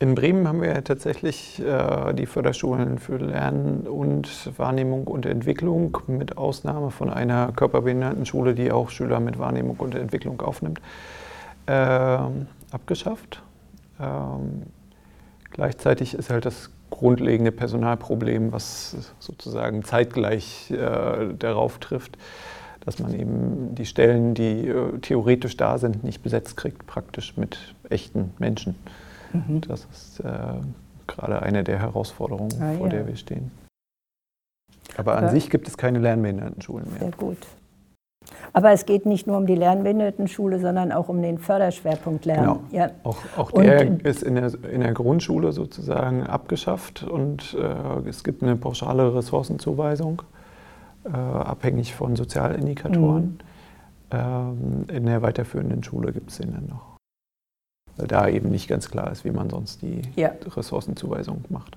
A: In Bremen haben wir tatsächlich äh, die Förderschulen für Lernen und Wahrnehmung und Entwicklung mit Ausnahme von einer Körperbehindertenschule, die auch Schüler mit Wahrnehmung und Entwicklung aufnimmt, äh, abgeschafft. Ähm, gleichzeitig ist halt das grundlegende Personalproblem, was sozusagen zeitgleich äh, darauf trifft, dass man eben die Stellen, die äh, theoretisch da sind, nicht besetzt kriegt, praktisch mit echten Menschen. Mhm. Das ist äh, gerade eine der Herausforderungen, ah, vor ja. der wir stehen. Aber an Aber sich gibt es keine Lernbehindertenschulen mehr.
B: Sehr gut. Aber es geht nicht nur um die Lernbehindertenschule, sondern auch um den Förderschwerpunkt Lernen.
A: Genau. Ja. Auch, auch der und, ist in der, in der, Grundschule sozusagen abgeschafft und äh, es gibt eine pauschale Ressourcenzuweisung äh, abhängig von Sozialindikatoren. Mhm. Ähm, in der weiterführenden Schule gibt es den dann noch. Weil da eben nicht ganz klar ist, wie man sonst die ja. Ressourcenzuweisung macht.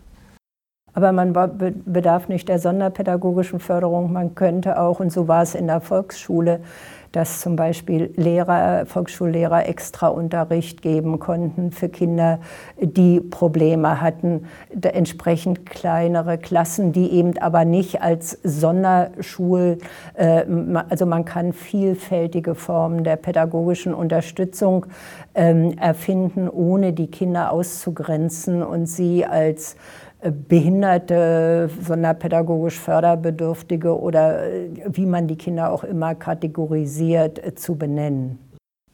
B: Aber man bedarf nicht der sonderpädagogischen Förderung. Man könnte auch, und so war es in der Volksschule, dass zum Beispiel Lehrer, Volksschullehrer extra Unterricht geben konnten für Kinder, die Probleme hatten, entsprechend kleinere Klassen, die eben aber nicht als Sonderschul, äh, also man kann vielfältige Formen der pädagogischen Unterstützung ähm, erfinden, ohne die Kinder auszugrenzen und sie als Behinderte, sonderpädagogisch Förderbedürftige oder äh, wie man die Kinder auch immer kategorisiert, äh, zu benennen.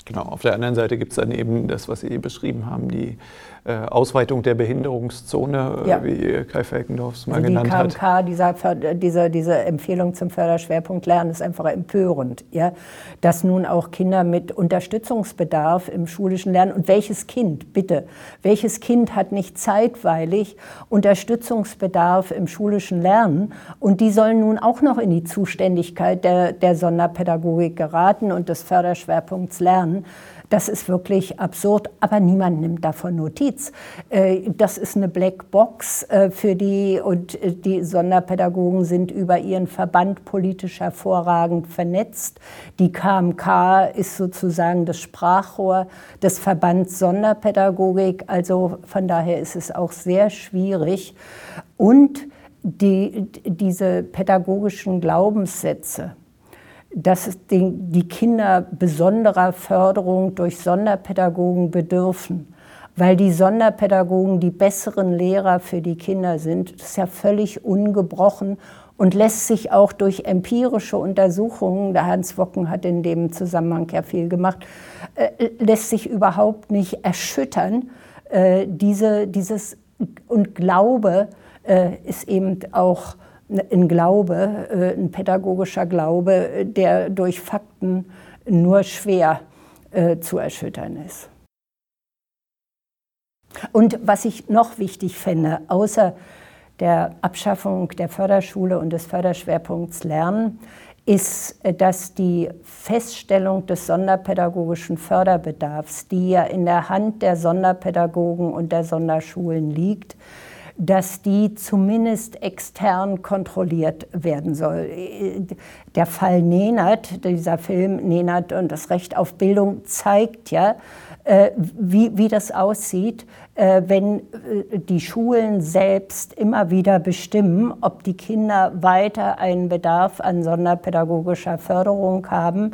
A: Genau, auf der anderen Seite gibt es dann eben das, was Sie beschrieben haben, die Ausweitung der Behinderungszone, äh, ja. wie Kai Falkendorf es mal also genannt
B: die KMK, hat. Dieser, diese, diese Empfehlung zum Förderschwerpunkt Lernen ist einfach empörend. Ja? Dass nun auch Kinder mit Unterstützungsbedarf im schulischen Lernen, und welches Kind, bitte, welches Kind hat nicht zeitweilig Unterstützungsbedarf im schulischen Lernen und die sollen nun auch noch in die Zuständigkeit der, der Sonderpädagogik geraten und des Förderschwerpunkts Lernen. Das ist wirklich absurd, aber niemand nimmt davon Notiz. Äh, das ist eine Blackbox äh, für die und äh, die Sonderpädagogen sind über ihren Verband politisch hervorragend vernetzt. Die KMK ist sozusagen das Sprachrohr des Verbands Sonderpädagogik. Also von daher ist es auch sehr schwierig. Und die, diese pädagogischen Glaubenssätze, dass die Kinder besonderer Förderung durch Sonderpädagogen bedürfen, weil die Sonderpädagogen die besseren Lehrer für die Kinder sind. Das ist ja völlig ungebrochen und lässt sich auch durch empirische Untersuchungen, der Hans Wocken hat in dem Zusammenhang ja viel gemacht, äh, lässt sich überhaupt nicht erschüttern. Äh, diese, dieses und Glaube äh, ist eben auch ein Glaube, äh, ein pädagogischer Glaube, der durch Fakten nur schwer äh, zu erschüttern ist. Und was ich noch wichtig fände, außer der Abschaffung der Förderschule und des Förderschwerpunkts Lernen, ist, äh, dass die Feststellung des sonderpädagogischen Förderbedarfs, die ja in der Hand der Sonderpädagogen und der Sonderschulen liegt, dass die zumindest extern kontrolliert werden soll. Der Fall Nenert, dieser Film Nenert und das Recht auf Bildung zeigt ja, äh, wie, wie das aussieht, äh, wenn äh, die Schulen selbst immer wieder bestimmen, ob die Kinder weiter einen Bedarf an sonderpädagogischer Förderung haben.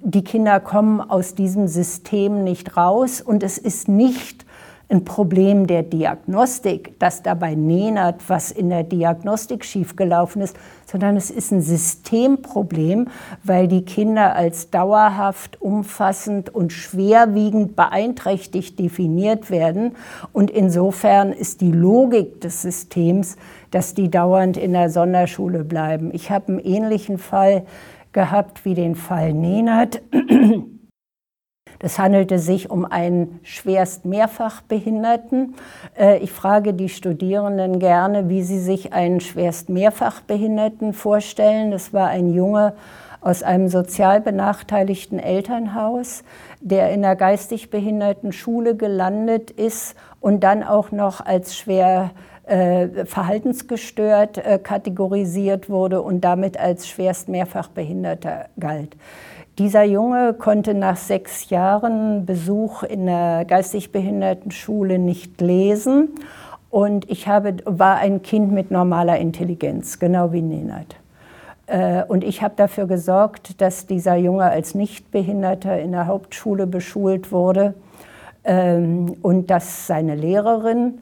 B: Die Kinder kommen aus diesem System nicht raus und es ist nicht ein Problem der Diagnostik, dass dabei Nenert was in der Diagnostik schiefgelaufen ist, sondern es ist ein Systemproblem, weil die Kinder als dauerhaft, umfassend und schwerwiegend beeinträchtigt definiert werden. Und insofern ist die Logik des Systems, dass die dauernd in der Sonderschule bleiben. Ich habe einen ähnlichen Fall gehabt wie den Fall Nenert. Es handelte sich um einen schwerst Mehrfachbehinderten. Äh, ich frage die Studierenden gerne, wie sie sich einen schwerst Mehrfachbehinderten vorstellen. Das war ein Junge aus einem sozial benachteiligten Elternhaus, der in der geistig behinderten Schule gelandet ist und dann auch noch als schwer äh, verhaltensgestört äh, kategorisiert wurde und damit als schwerst Mehrfachbehinderter galt. Dieser Junge konnte nach sechs Jahren Besuch in der geistig behinderten Schule nicht lesen. Und ich habe, war ein Kind mit normaler Intelligenz, genau wie Nenad. Äh, und ich habe dafür gesorgt, dass dieser Junge als Nichtbehinderter in der Hauptschule beschult wurde ähm, und dass seine Lehrerin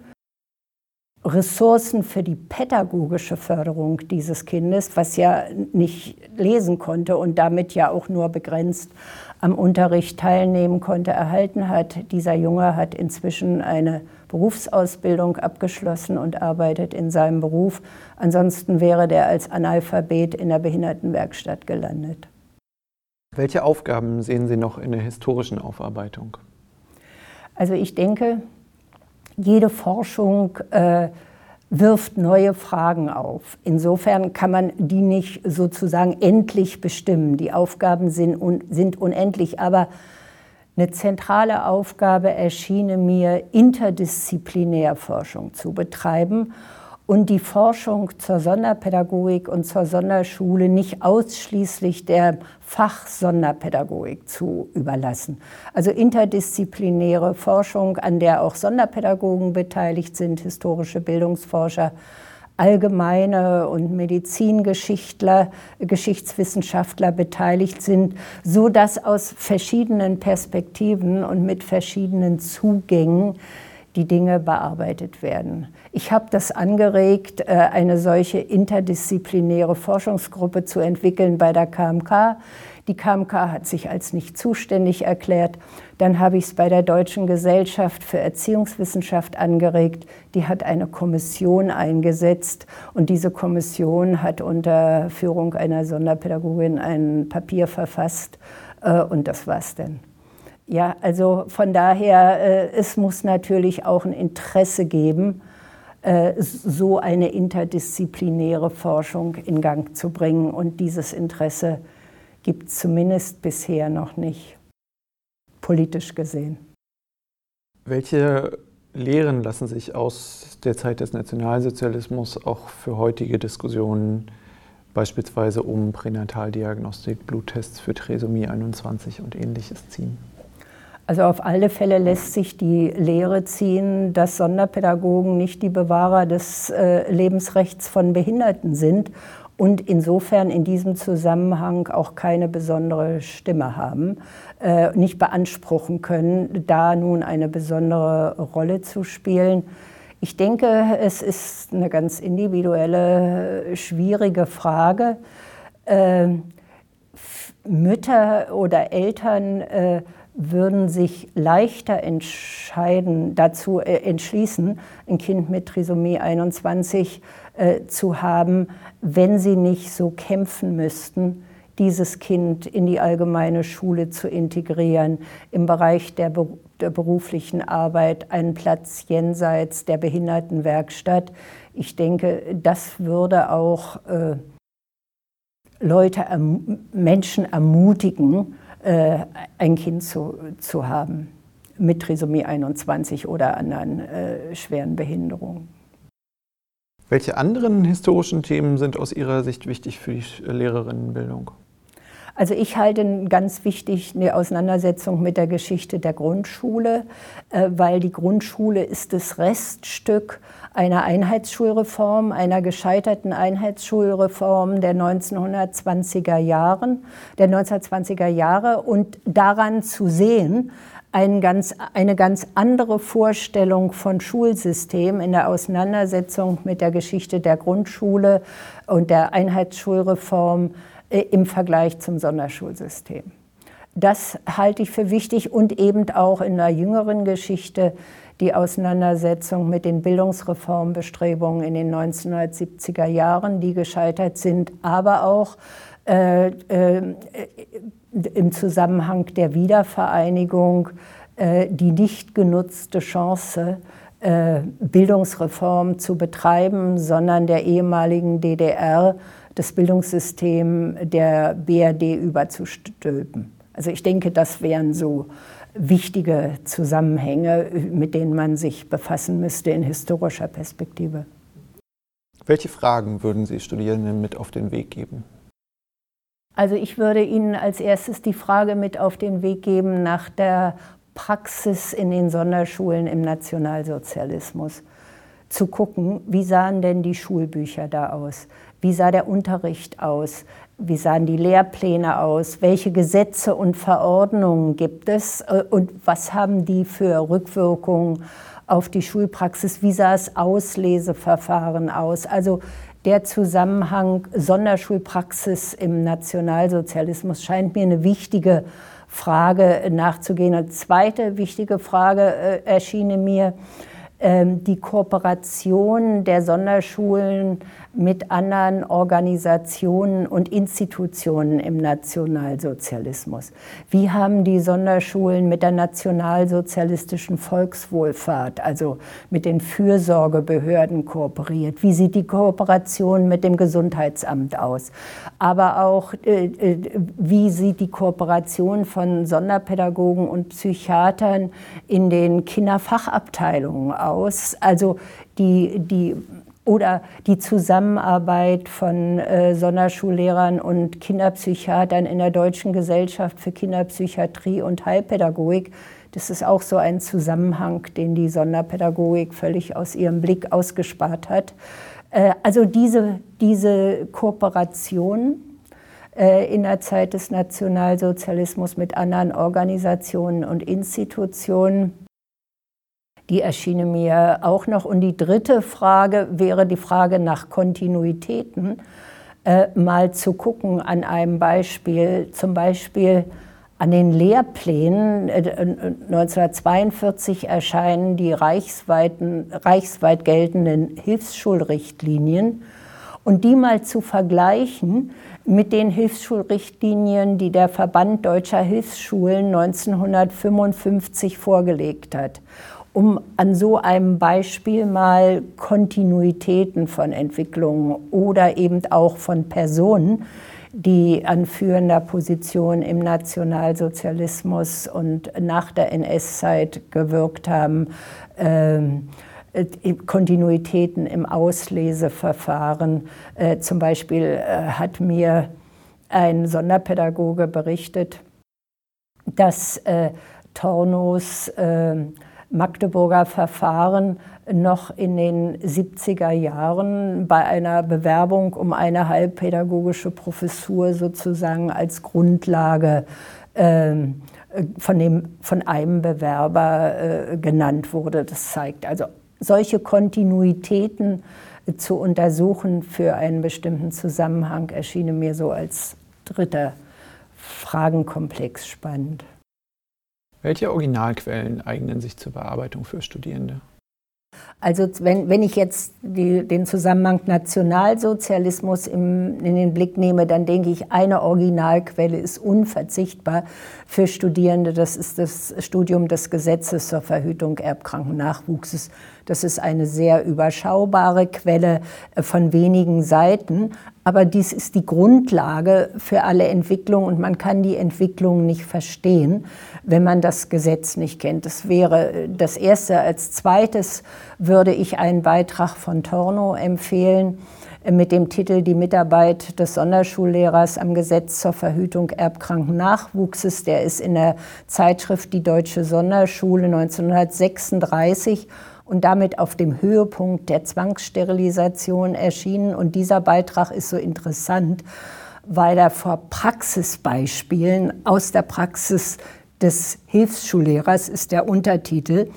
B: Ressourcen für die pädagogische Förderung dieses Kindes, was ja nicht lesen konnte und damit ja auch nur begrenzt am Unterricht teilnehmen konnte, erhalten hat. Dieser Junge hat inzwischen eine Berufsausbildung abgeschlossen und arbeitet in seinem Beruf. Ansonsten wäre der als Analphabet in der Behindertenwerkstatt gelandet.
A: Welche Aufgaben sehen Sie noch in der historischen Aufarbeitung?
B: Also ich denke, jede Forschung äh, wirft neue Fragen auf. Insofern kann man die nicht sozusagen endlich bestimmen. Die Aufgaben sind, un sind unendlich, aber eine zentrale Aufgabe erschien mir, interdisziplinär Forschung zu betreiben und die Forschung zur Sonderpädagogik und zur Sonderschule nicht ausschließlich der Fachsonderpädagogik zu überlassen. Also interdisziplinäre Forschung, an der auch Sonderpädagogen beteiligt sind, historische Bildungsforscher, allgemeine und Medizingeschichtler, Geschichtswissenschaftler beteiligt sind, so dass aus verschiedenen Perspektiven und mit verschiedenen Zugängen die Dinge bearbeitet werden. Ich habe das angeregt, äh, eine solche interdisziplinäre Forschungsgruppe zu entwickeln bei der KMK. Die KMK hat sich als nicht zuständig erklärt. Dann habe ich es bei der Deutschen Gesellschaft für Erziehungswissenschaft angeregt. Die hat eine Kommission eingesetzt und diese Kommission hat unter Führung einer Sonderpädagogin ein Papier verfasst äh, und das war's denn. Ja, also von daher, äh, es muss natürlich auch ein Interesse geben, so eine interdisziplinäre Forschung in Gang zu bringen. Und dieses Interesse gibt es zumindest bisher noch nicht, politisch gesehen.
A: Welche Lehren lassen sich aus der Zeit des Nationalsozialismus auch für heutige Diskussionen, beispielsweise um Pränataldiagnostik, Bluttests für Trisomie 21 und ähnliches ziehen?
B: Also auf alle Fälle lässt sich die Lehre ziehen, dass Sonderpädagogen nicht die Bewahrer des äh, Lebensrechts von Behinderten sind und insofern in diesem Zusammenhang auch keine besondere Stimme haben, äh, nicht beanspruchen können, da nun eine besondere Rolle zu spielen. Ich denke, es ist eine ganz individuelle, schwierige Frage. Äh, Mütter oder Eltern äh, würden sich leichter entscheiden, dazu äh, entschließen, ein Kind mit Trisomie 21 äh, zu haben, wenn sie nicht so kämpfen müssten, dieses Kind in die allgemeine Schule zu integrieren, im Bereich der, Be der beruflichen Arbeit einen Platz jenseits der Behindertenwerkstatt. Ich denke, das würde auch äh, Leute, erm Menschen ermutigen, ein Kind zu, zu haben mit Trisomie 21 oder anderen äh, schweren Behinderungen.
A: Welche anderen historischen Themen sind aus Ihrer Sicht wichtig für die Lehrerinnenbildung?
B: Also ich halte ganz wichtig eine Auseinandersetzung mit der Geschichte der Grundschule, äh, weil die Grundschule ist das Reststück einer Einheitsschulreform, einer gescheiterten Einheitsschulreform der 1920er Jahren, der 1920er Jahre und daran zu sehen, ein ganz, eine ganz andere Vorstellung von Schulsystem in der Auseinandersetzung mit der Geschichte der Grundschule und der Einheitsschulreform äh, im Vergleich zum Sonderschulsystem. Das halte ich für wichtig und eben auch in der jüngeren Geschichte die Auseinandersetzung mit den Bildungsreformbestrebungen in den 1970er Jahren, die gescheitert sind, aber auch äh, äh, im Zusammenhang der Wiedervereinigung äh, die nicht genutzte Chance, äh, Bildungsreform zu betreiben, sondern der ehemaligen DDR das Bildungssystem der BRD überzustülpen. Also ich denke, das wären so wichtige Zusammenhänge, mit denen man sich befassen müsste in historischer Perspektive.
A: Welche Fragen würden Sie Studierenden mit auf den Weg geben?
B: Also ich würde Ihnen als erstes die Frage mit auf den Weg geben nach der Praxis in den Sonderschulen im Nationalsozialismus. Zu gucken, wie sahen denn die Schulbücher da aus? Wie sah der Unterricht aus? Wie sahen die Lehrpläne aus? Welche Gesetze und Verordnungen gibt es? Und was haben die für Rückwirkungen auf die Schulpraxis? Wie sah das Ausleseverfahren aus? Also der Zusammenhang Sonderschulpraxis im Nationalsozialismus scheint mir eine wichtige Frage nachzugehen. Eine zweite wichtige Frage äh, erschien mir, ähm, die Kooperation der Sonderschulen mit anderen Organisationen und Institutionen im Nationalsozialismus. Wie haben die Sonderschulen mit der nationalsozialistischen Volkswohlfahrt, also mit den Fürsorgebehörden kooperiert? Wie sieht die Kooperation mit dem Gesundheitsamt aus? Aber auch, äh, äh, wie sieht die Kooperation von Sonderpädagogen und Psychiatern in den Kinderfachabteilungen aus? Also die, die oder die Zusammenarbeit von äh, Sonderschullehrern und Kinderpsychiatern in der Deutschen Gesellschaft für Kinderpsychiatrie und Heilpädagogik. Das ist auch so ein Zusammenhang, den die Sonderpädagogik völlig aus ihrem Blick ausgespart hat. Äh, also diese, diese Kooperation äh, in der Zeit des Nationalsozialismus mit anderen Organisationen und Institutionen die erschienen mir auch noch. Und die dritte Frage wäre die Frage nach Kontinuitäten. Äh, mal zu gucken an einem Beispiel, zum Beispiel an den Lehrplänen. Äh, 1942 erscheinen die reichsweiten, reichsweit geltenden Hilfsschulrichtlinien und die mal zu vergleichen mit den Hilfsschulrichtlinien, die der Verband deutscher Hilfsschulen 1955 vorgelegt hat um an so einem Beispiel mal Kontinuitäten von Entwicklungen oder eben auch von Personen, die an führender Position im Nationalsozialismus und nach der NS-Zeit gewirkt haben, ähm, äh, Kontinuitäten im Ausleseverfahren. Äh, zum Beispiel äh, hat mir ein Sonderpädagoge berichtet, dass äh, Tornos äh, Magdeburger Verfahren noch in den 70er Jahren bei einer Bewerbung um eine heilpädagogische Professur sozusagen als Grundlage äh, von, dem, von einem Bewerber äh, genannt wurde. Das zeigt also solche Kontinuitäten zu untersuchen für einen bestimmten Zusammenhang erschiene mir so als dritter Fragenkomplex spannend.
A: Welche Originalquellen eignen sich zur Bearbeitung für Studierende?
B: Also wenn, wenn ich jetzt die, den Zusammenhang Nationalsozialismus im, in den Blick nehme, dann denke ich, eine Originalquelle ist unverzichtbar für Studierende. Das ist das Studium des Gesetzes zur Verhütung erbkranken Nachwuchses. Das ist eine sehr überschaubare Quelle äh, von wenigen Seiten, aber dies ist die Grundlage für alle Entwicklungen und man kann die Entwicklung nicht verstehen, wenn man das Gesetz nicht kennt. Das wäre äh, das Erste. Als Zweites würde ich einen Beitrag von Torno empfehlen äh, mit dem Titel Die Mitarbeit des Sonderschullehrers am Gesetz zur Verhütung erbkranken Nachwuchses. Der ist in der Zeitschrift Die Deutsche Sonderschule 1936 und damit auf dem Höhepunkt der Zwangssterilisation erschienen. Und dieser Beitrag ist so interessant, weil er vor Praxisbeispielen aus der Praxis des Hilfsschullehrers ist der Untertitel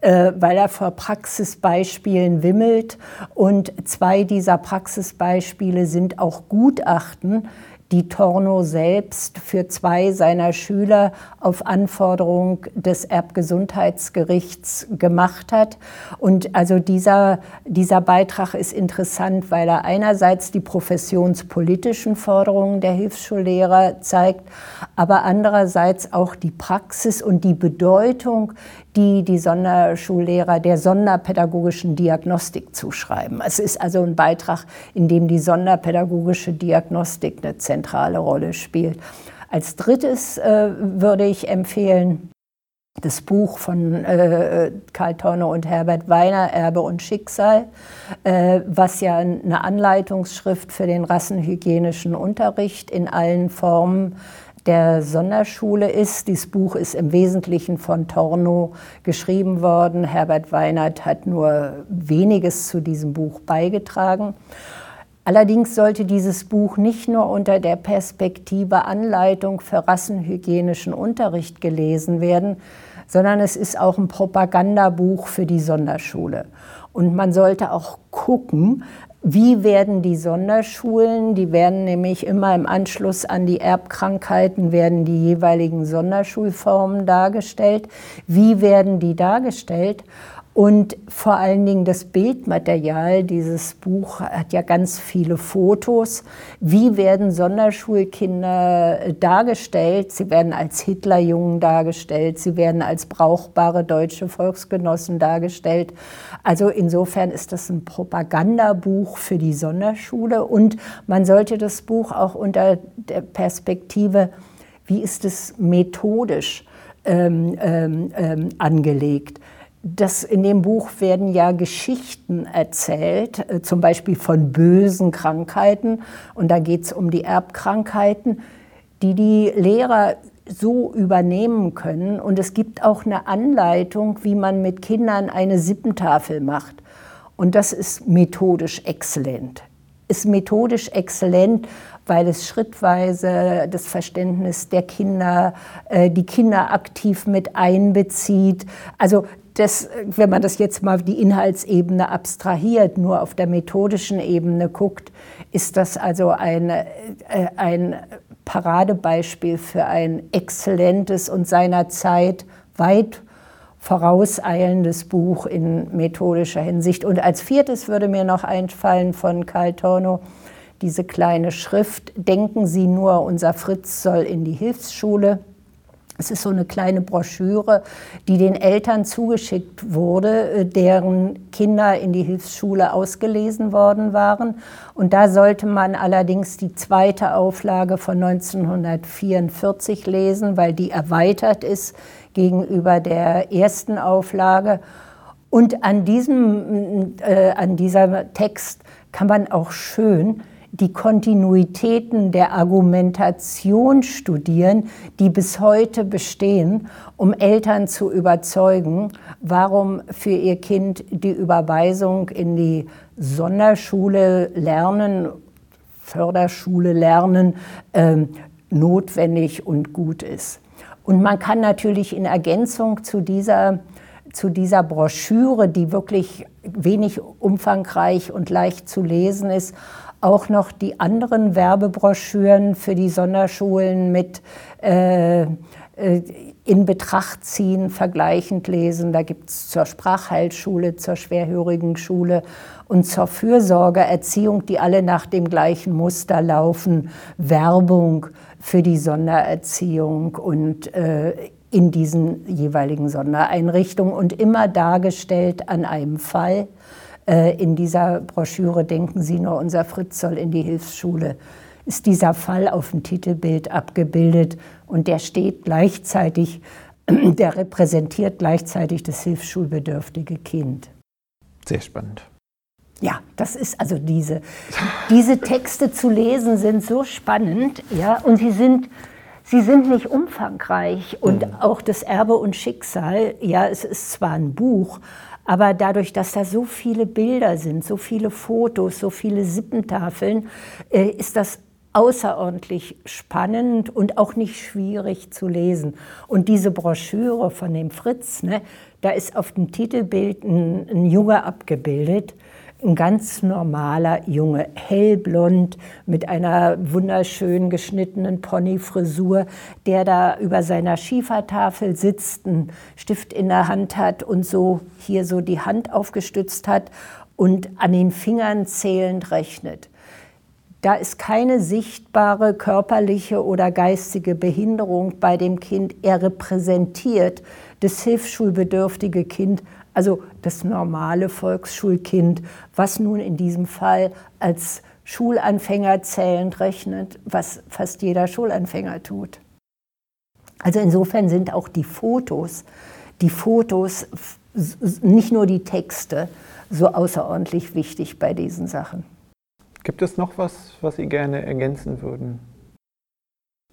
B: äh, weil er vor Praxisbeispielen wimmelt. Und zwei dieser Praxisbeispiele sind auch Gutachten, die Torno selbst für zwei seiner Schüler auf Anforderung des Erbgesundheitsgerichts gemacht hat. Und also dieser, dieser Beitrag ist interessant, weil er einerseits die professionspolitischen Forderungen der Hilfsschullehrer zeigt, aber andererseits auch die Praxis und die Bedeutung, die die Sonderschullehrer der sonderpädagogischen Diagnostik zuschreiben. Es ist also ein Beitrag, in dem die sonderpädagogische Diagnostik eine zentrale Rolle spielt. Als drittes äh, würde ich empfehlen das Buch von äh, Karl Torno und Herbert Weiner, Erbe und Schicksal, äh, was ja eine Anleitungsschrift für den rassenhygienischen Unterricht in allen Formen der Sonderschule ist. Dieses Buch ist im Wesentlichen von Torno geschrieben worden. Herbert Weinert hat nur weniges zu diesem Buch beigetragen. Allerdings sollte dieses Buch nicht nur unter der Perspektive Anleitung für rassenhygienischen Unterricht gelesen werden, sondern es ist auch ein Propagandabuch für die Sonderschule. Und man sollte auch gucken, wie werden die Sonderschulen, die werden nämlich immer im Anschluss an die Erbkrankheiten, werden die jeweiligen Sonderschulformen dargestellt. Wie werden die dargestellt? Und vor allen Dingen das Bildmaterial, dieses Buch hat ja ganz viele Fotos. Wie werden Sonderschulkinder dargestellt? Sie werden als Hitlerjungen dargestellt, sie werden als brauchbare deutsche Volksgenossen dargestellt. Also insofern ist das ein Propagandabuch für die Sonderschule und man sollte das Buch auch unter der Perspektive, wie ist es methodisch ähm, ähm, ähm angelegt? Das in dem Buch werden ja Geschichten erzählt, äh, zum Beispiel von bösen Krankheiten. Und da geht es um die Erbkrankheiten, die die Lehrer so übernehmen können. Und es gibt auch eine Anleitung, wie man mit Kindern eine Sippentafel macht. Und das ist methodisch exzellent. Ist methodisch exzellent, weil es schrittweise das Verständnis der Kinder, äh, die Kinder aktiv mit einbezieht. Also das, wenn man das jetzt mal die Inhaltsebene abstrahiert, nur auf der methodischen Ebene guckt, ist das also ein, äh, ein Paradebeispiel für ein exzellentes und seiner Zeit weit vorauseilendes Buch in methodischer Hinsicht. Und als viertes würde mir noch einfallen von Karl Torno diese kleine Schrift, Denken Sie nur, unser Fritz soll in die Hilfsschule. Es ist so eine kleine Broschüre, die den Eltern zugeschickt wurde, äh, deren Kinder in die Hilfsschule ausgelesen worden waren. Und da sollte man allerdings die zweite Auflage von 1944 lesen, weil die erweitert ist gegenüber der ersten Auflage. Und an diesem, äh, an dieser Text kann man auch schön die Kontinuitäten der Argumentation studieren, die bis heute bestehen, um Eltern zu überzeugen, warum für ihr Kind die Überweisung in die Sonderschule lernen, Förderschule lernen, äh, notwendig und gut ist. Und man kann natürlich in Ergänzung zu dieser zu dieser Broschüre, die wirklich wenig umfangreich und leicht zu lesen ist, auch noch die anderen Werbebroschüren für die Sonderschulen mit äh, äh in Betracht ziehen, vergleichend lesen. Da gibt es zur Sprachheilschule, zur schwerhörigen Schule und zur Fürsorgeerziehung, die alle nach dem gleichen Muster laufen, Werbung für die Sondererziehung und äh, in diesen jeweiligen Sondereinrichtungen und immer dargestellt an einem Fall in dieser Broschüre Denken Sie nur, unser Fritz soll in die Hilfsschule, ist dieser Fall auf dem Titelbild abgebildet und der steht gleichzeitig, (clears throat) der repräsentiert gleichzeitig das hilfsschulbedürftige Kind.
A: Sehr spannend.
B: Ja, das ist also diese, diese Texte zu lesen sind so spannend, ja, und sie sind, sie sind nicht umfangreich und mhm. auch das Erbe und Schicksal, ja, es ist zwar ein Buch, aber dadurch, dass da so viele Bilder sind, so viele Fotos, so viele Sippentafeln, äh, ist das außerordentlich spannend und auch nicht schwierig zu lesen. Und diese Broschüre von dem Fritz, ne, da ist auf dem Titelbild ein, ein Junge abgebildet, ein ganz normaler Junge, hellblond mit einer wunderschön geschnittenen Ponyfrisur, der da über seiner Schiefertafel sitzt, einen Stift in der Hand hat und so hier so die Hand aufgestützt hat und an den Fingern zählend rechnet. Da ist keine sichtbare körperliche oder geistige Behinderung bei dem Kind. Er repräsentiert das hilfsschulbedürftige Kind, also das normale Volksschulkind, was nun in diesem Fall als Schulanfänger zählend rechnet, was fast jeder Schulanfänger tut. Also insofern sind auch die Fotos, die Fotos, nicht nur die Texte, so außerordentlich wichtig bei diesen Sachen.
A: Gibt es noch was, was Sie gerne ergänzen würden?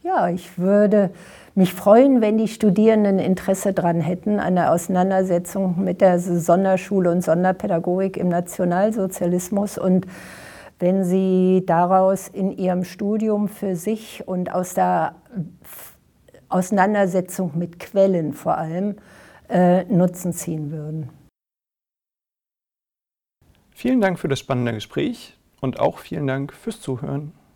B: Ja, ich würde mich freuen, wenn die Studierenden Interesse daran hätten, an der Auseinandersetzung mit der Sonderschule und Sonderpädagogik im Nationalsozialismus und wenn sie daraus in ihrem Studium für sich und aus der Auseinandersetzung mit Quellen vor allem äh, Nutzen ziehen würden.
A: Vielen Dank für das spannende Gespräch und auch vielen Dank fürs Zuhören.